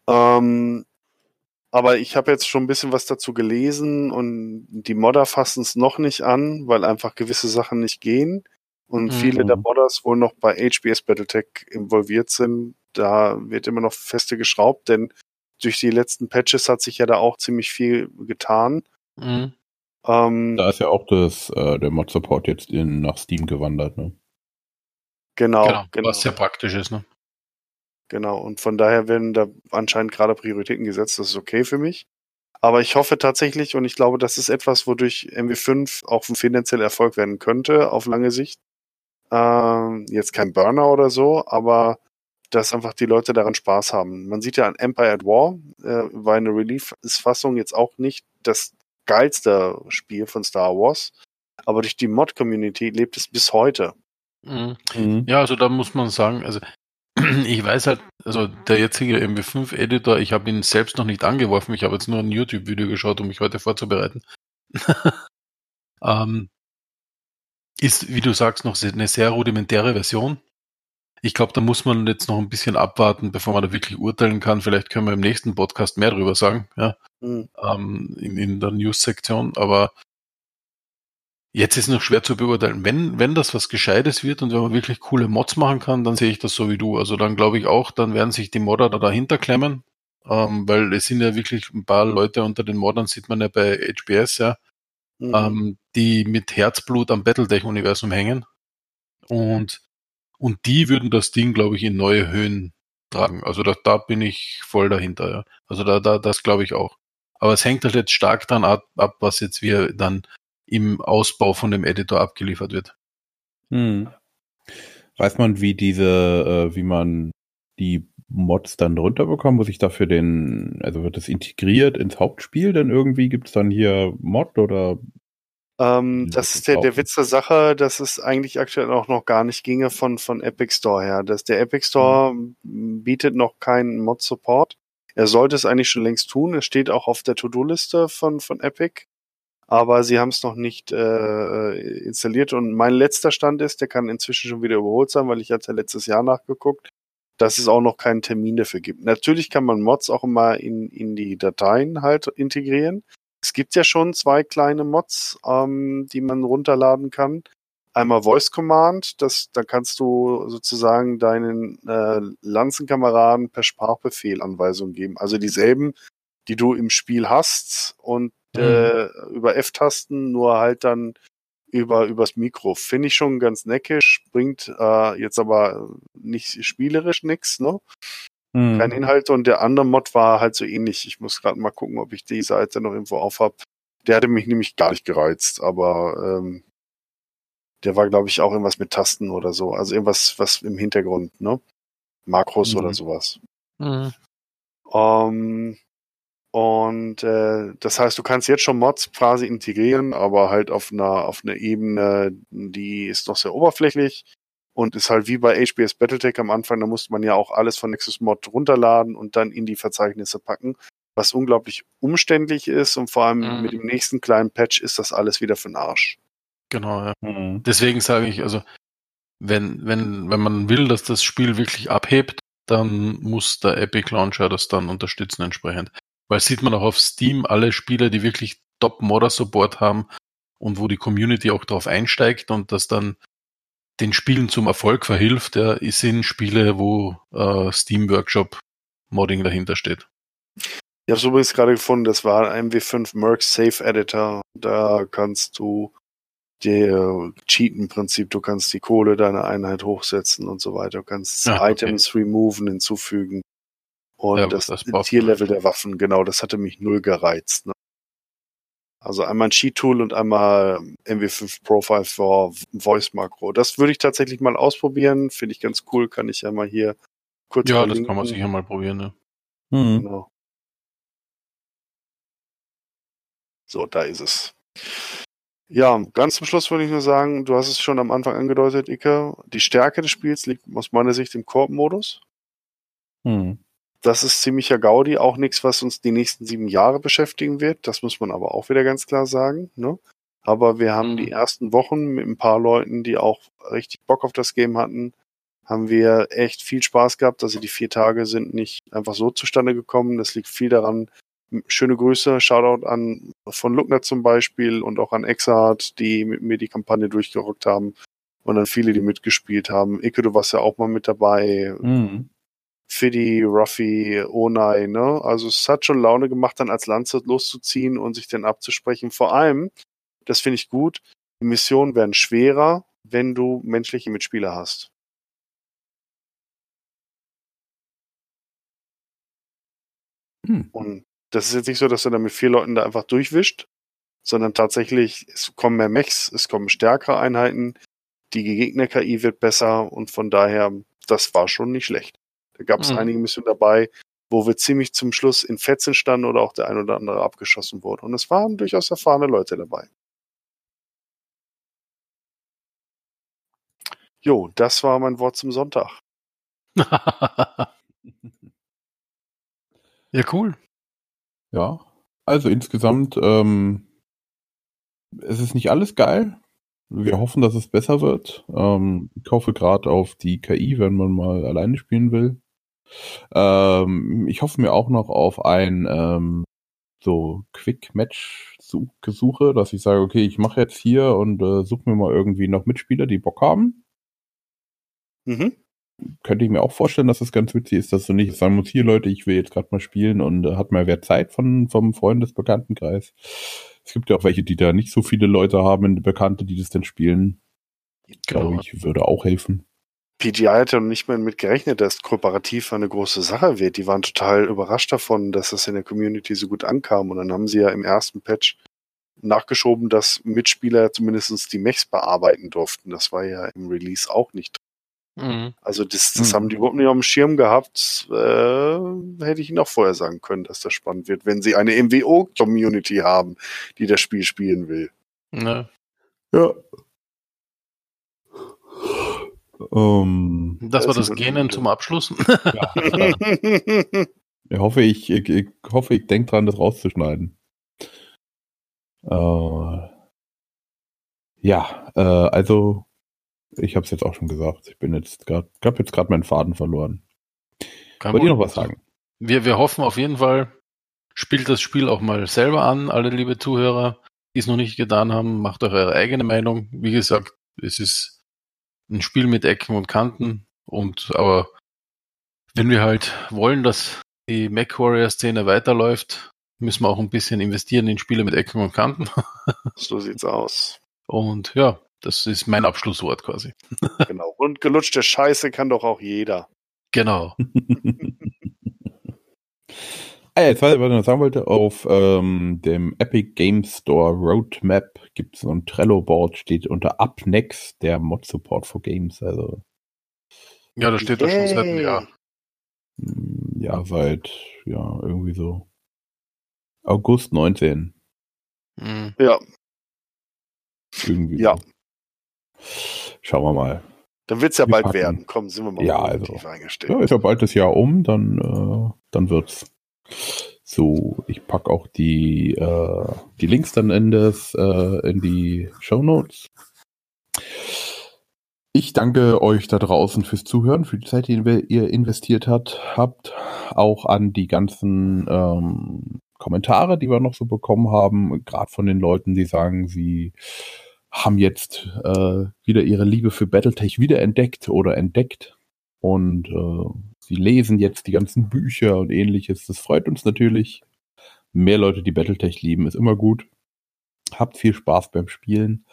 Ähm, aber ich habe jetzt schon ein bisschen was dazu gelesen und die Modder fassen es noch nicht an, weil einfach gewisse Sachen nicht gehen. Und Mhm. viele der Modders wohl noch bei HBS Battletech involviert sind. Da wird immer noch feste geschraubt, denn durch die letzten Patches hat sich ja da auch ziemlich viel getan. Mhm. Ähm, Da ist ja auch das, äh, der Mod-Support jetzt in, nach Steam gewandert, ne? genau, Genau, genau, was sehr praktisch ist, ne? genau. Und von daher werden da anscheinend gerade Prioritäten gesetzt. Das ist okay für mich. Aber ich hoffe tatsächlich, und ich glaube, das ist etwas, wodurch MW5 auch ein finanzieller Erfolg werden könnte, auf lange Sicht. Ähm, jetzt kein Burner oder so, aber dass einfach die Leute daran Spaß haben. Man sieht ja an Empire at War, äh, war eine Release-Fassung jetzt auch nicht das geilste Spiel von Star Wars, aber durch die Mod-Community lebt es bis heute. Mhm. Mhm. Ja, also da muss man sagen, also ich weiß halt, also der jetzige MW5-Editor, ich habe ihn selbst noch nicht angeworfen, ich habe jetzt nur ein YouTube-Video geschaut, um mich heute vorzubereiten. ähm, ist, wie du sagst, noch eine sehr rudimentäre Version. Ich glaube, da muss man jetzt noch ein bisschen abwarten, bevor man da wirklich urteilen kann. Vielleicht können wir im nächsten Podcast mehr drüber sagen, ja, Hm. ähm, in, in der News-Sektion. Aber jetzt ist noch schwer zu beurteilen. Wenn, wenn das was Gescheites wird und wenn man wirklich coole Mods machen kann, dann sehe ich das so wie du. Also dann glaube ich auch, dann werden sich die Modder da dahinter klemmen. Ähm, weil es sind ja wirklich ein paar Leute unter den Moddern, sieht man ja bei HBS, ja, Mhm. ähm, die mit Herzblut am Battletech-Universum hängen. Und, und die würden das Ding, glaube ich, in neue Höhen tragen. Also da, da bin ich voll dahinter, ja. Also da, da, das glaube ich auch. Aber es hängt halt jetzt stark dran ab, ab, was jetzt wir dann im Ausbau von dem Editor abgeliefert wird. Mhm. Weiß man, wie diese, äh, wie man die Mods dann runterbekommt? Muss ich dafür den, also wird das integriert ins Hauptspiel? Dann irgendwie gibt es dann hier Mod oder? Ähm, das ist der, der? Witz der Sache, dass es eigentlich aktuell auch noch gar nicht ginge von, von Epic Store her. Dass der Epic Store m, bietet noch keinen Mod-Support. Er sollte es eigentlich schon längst tun. Es steht auch auf der To-Do-Liste von, von Epic. Aber sie haben es noch nicht äh, installiert. Und mein letzter Stand ist, der kann inzwischen schon wieder überholt sein, weil ich hatte letztes Jahr nachgeguckt, dass es auch noch keinen Termin dafür gibt. Natürlich kann man Mods auch immer in, in die Dateien halt integrieren. Es gibt ja schon zwei kleine Mods, ähm, die man runterladen kann. Einmal Voice Command, das, da kannst du sozusagen deinen äh, Lanzenkameraden per Sprachbefehl Anweisungen geben. Also dieselben, die du im Spiel hast und äh, über F-Tasten, nur halt dann über übers Mikro. Finde ich schon ganz neckisch, bringt äh, jetzt aber nicht spielerisch nix, ne? Mhm. kein Inhalt und der andere Mod war halt so ähnlich. Ich muss gerade mal gucken, ob ich die Seite noch irgendwo auf hab. Der hatte mich nämlich gar nicht gereizt, aber ähm, der war, glaube ich, auch irgendwas mit Tasten oder so. Also irgendwas, was im Hintergrund, ne? Makros Mhm. oder sowas. Ähm, und äh, das heißt, du kannst jetzt schon Mods quasi integrieren, aber halt auf einer auf einer Ebene, die ist noch sehr oberflächlich und ist halt wie bei HBS Battletech am Anfang, da musste man ja auch alles von Nexus Mod runterladen und dann in die Verzeichnisse packen, was unglaublich umständlich ist und vor allem Mhm. mit dem nächsten kleinen Patch ist das alles wieder für den Arsch. Genau, ja. Mhm. Deswegen sage ich, also, wenn, wenn, wenn man will, dass das Spiel wirklich abhebt, dann muss der Epic Launcher das dann unterstützen entsprechend. Weil sieht man auch auf Steam, alle Spiele, die wirklich Top-Modder-Support haben und wo die Community auch darauf einsteigt und das dann den Spielen zum Erfolg verhilft, ja, sind Spiele, wo äh, Steam Workshop Modding dahinter steht. Ich habe es übrigens gerade gefunden, das war ein MW5 Merc Safe Editor. Da kannst du dir cheaten im Prinzip. Du kannst die Kohle deiner Einheit hochsetzen und so weiter. Du kannst Ah, okay. Items removen, hinzufügen. Und Ja, das, das Tierlevel der Waffen, genau, das hatte mich null gereizt. Ne? Also einmal ein Cheat-Tool und einmal MW5 Profile for Voice Makro. Das würde ich tatsächlich mal ausprobieren. Finde ich ganz cool. Kann ich ja mal hier kurz Ja, das verlinken. kann man sicher mal probieren. Ne? Mhm. Genau. So, da ist es. Ja, ganz zum Schluss würde ich nur sagen, du hast es schon am Anfang angedeutet, Ike, die Stärke des Spiels liegt aus meiner Sicht im Koop-Modus. Mhm. Das ist ziemlicher Gaudi, auch nichts, was uns die nächsten sieben Jahre beschäftigen wird. Das muss man aber auch wieder ganz klar sagen. Ne? Aber wir haben Mhm. die ersten Wochen mit ein paar Leuten, die auch richtig Bock auf das Game hatten, haben wir echt viel Spaß gehabt. Also die vier Tage sind nicht einfach so zustande gekommen. Das liegt viel daran. Schöne Grüße, Shoutout an von Luckner zum Beispiel und auch an Exart, die mit mir die Kampagne durchgerockt haben. Und dann viele, die mitgespielt haben. Ike, du warst ja auch mal mit dabei. Mhm. Fiddy, Ruffy, Onai, ne? Also es hat schon Laune gemacht, dann als Landwirt loszuziehen und sich dann abzusprechen. Vor allem, das finde ich gut, die Missionen werden schwerer, wenn du menschliche Mitspieler hast. Hm. Und das ist jetzt nicht so, dass du da mit vier Leuten da einfach durchwischt, sondern tatsächlich, es kommen mehr Mechs, es kommen stärkere Einheiten, die Gegner-KI wird besser und von daher, das war schon nicht schlecht. Da gab es Mhm. einige Missionen dabei, wo wir ziemlich zum Schluss in Fetzen standen oder auch der ein oder andere abgeschossen wurde. Und es waren durchaus erfahrene Leute dabei. Jo, das war mein Wort zum Sonntag. ja, cool. Ja, also insgesamt, ähm, es ist nicht alles geil. Wir hoffen, dass es besser wird. Ähm, ich hoffe gerade auf die KI, wenn man mal alleine spielen will. Ähm, ich hoffe mir auch noch auf ein ähm, so Quick-Match-Gesuche, dass ich sage, okay, ich mache jetzt hier und äh, suche mir mal irgendwie noch Mitspieler, die Bock haben. Mhm. könnte ich mir auch vorstellen, dass es ganz witzig ist, dass du nicht sagen musst, hier Leute, ich will jetzt gerade mal spielen und äh, hat mal wer Zeit von, vom Freundesbekanntenkreis. Es gibt ja auch welche, die da nicht so viele Leute haben, Bekannte, die das denn spielen. Glaube Genau. ich, würde auch helfen. PGI hat ja noch nicht mehr mit gerechnet, dass kooperativ eine große Sache wird. Die waren total überrascht davon, dass das in der Community so gut ankam. Und dann haben sie ja im ersten Patch nachgeschoben, dass Mitspieler zumindest die Mechs bearbeiten durften. Das war ja im Release auch nicht. Mhm. Also das, das Mhm. haben die überhaupt nicht auf dem Schirm gehabt. Äh, hätte ich ihnen auch vorher sagen können, dass das spannend wird, wenn sie eine MWO-Community haben, die das Spiel spielen will. Ja. Ja. Ähm, Das war Das das gut. zum Abschluss. ich hoffe, ich, ich, ich hoffe, ich denke dran, das rauszuschneiden. Äh, ja, äh, also ich habe es jetzt auch schon gesagt. Ich bin jetzt gerade, ich habe jetzt gerade meinen Faden verloren. Kein Wollt ihr noch was sagen? Wir, wir hoffen auf jeden Fall, spielt das Spiel auch mal selber an, alle liebe Zuhörer, die es noch nicht getan haben, macht euch eure eigene Meinung. Wie gesagt, es ist ein Spiel mit Ecken und Kanten und aber wenn wir halt wollen, dass die MacWarrior-Szene weiterläuft, müssen wir auch ein bisschen investieren in Spiele mit Ecken und Kanten. so sieht's aus. Und ja, das ist mein Abschlusswort quasi. Genau. Und gelutschte Scheiße kann doch auch jeder. Genau. Ah, ja, jetzt weiß ich, was ich noch sagen wollte. Auf ähm, dem Epic Game Store Roadmap gibt es so ein Trello-Board, steht unter Up Next der Mod-Support for Games. Also Ja, da steht doch schon seit einem. Jahr. mh, ja, seit ja, irgendwie so August 19. Mhm. Ja, Irgendwie Ja. so. Schauen wir mal. dann wird's ja Wir bald packen- werden. Komm, sind wir mal Ja, also. eingestellt. Ja, ist ja bald das Jahr um, dann, äh, dann wird's. So, ich packe auch die, äh, die Links dann in, das, äh, in die Show Notes. Ich danke euch da draußen fürs Zuhören, für die Zeit, die ihr investiert hat, habt. Auch an die ganzen ähm, Kommentare, die wir noch so bekommen haben, gerade von den Leuten, die sagen, sie haben jetzt äh, wieder ihre Liebe für Battletech wiederentdeckt oder entdeckt. Und äh, sie lesen jetzt die ganzen Bücher und ähnliches. Das freut uns natürlich. Mehr Leute, die Battletech lieben, ist immer gut. Habt viel Spaß beim Spielen.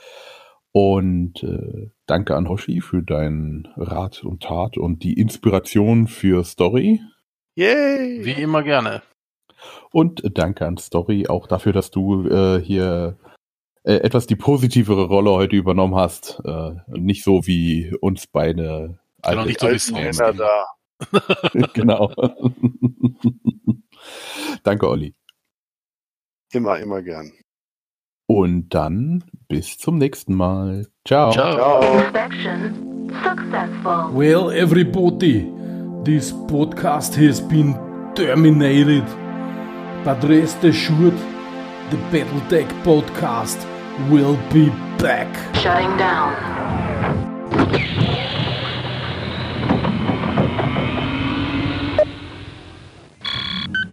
Und äh, danke an Hoshi für deinen Rat und Tat und die Inspiration für Story. Yay! Wie immer gerne. Und danke an Story auch dafür, dass du äh, hier äh, etwas die positivere Rolle heute übernommen hast. Äh, nicht so wie uns beide Genau, nicht so wie da. genau. danke, Olli. Immer, immer gern. Und dann bis zum nächsten Mal. Ciao. Ciao. Ciao. Well, everybody, this podcast has been terminated. But rest assured, the Battletech podcast will be back. Shutting down.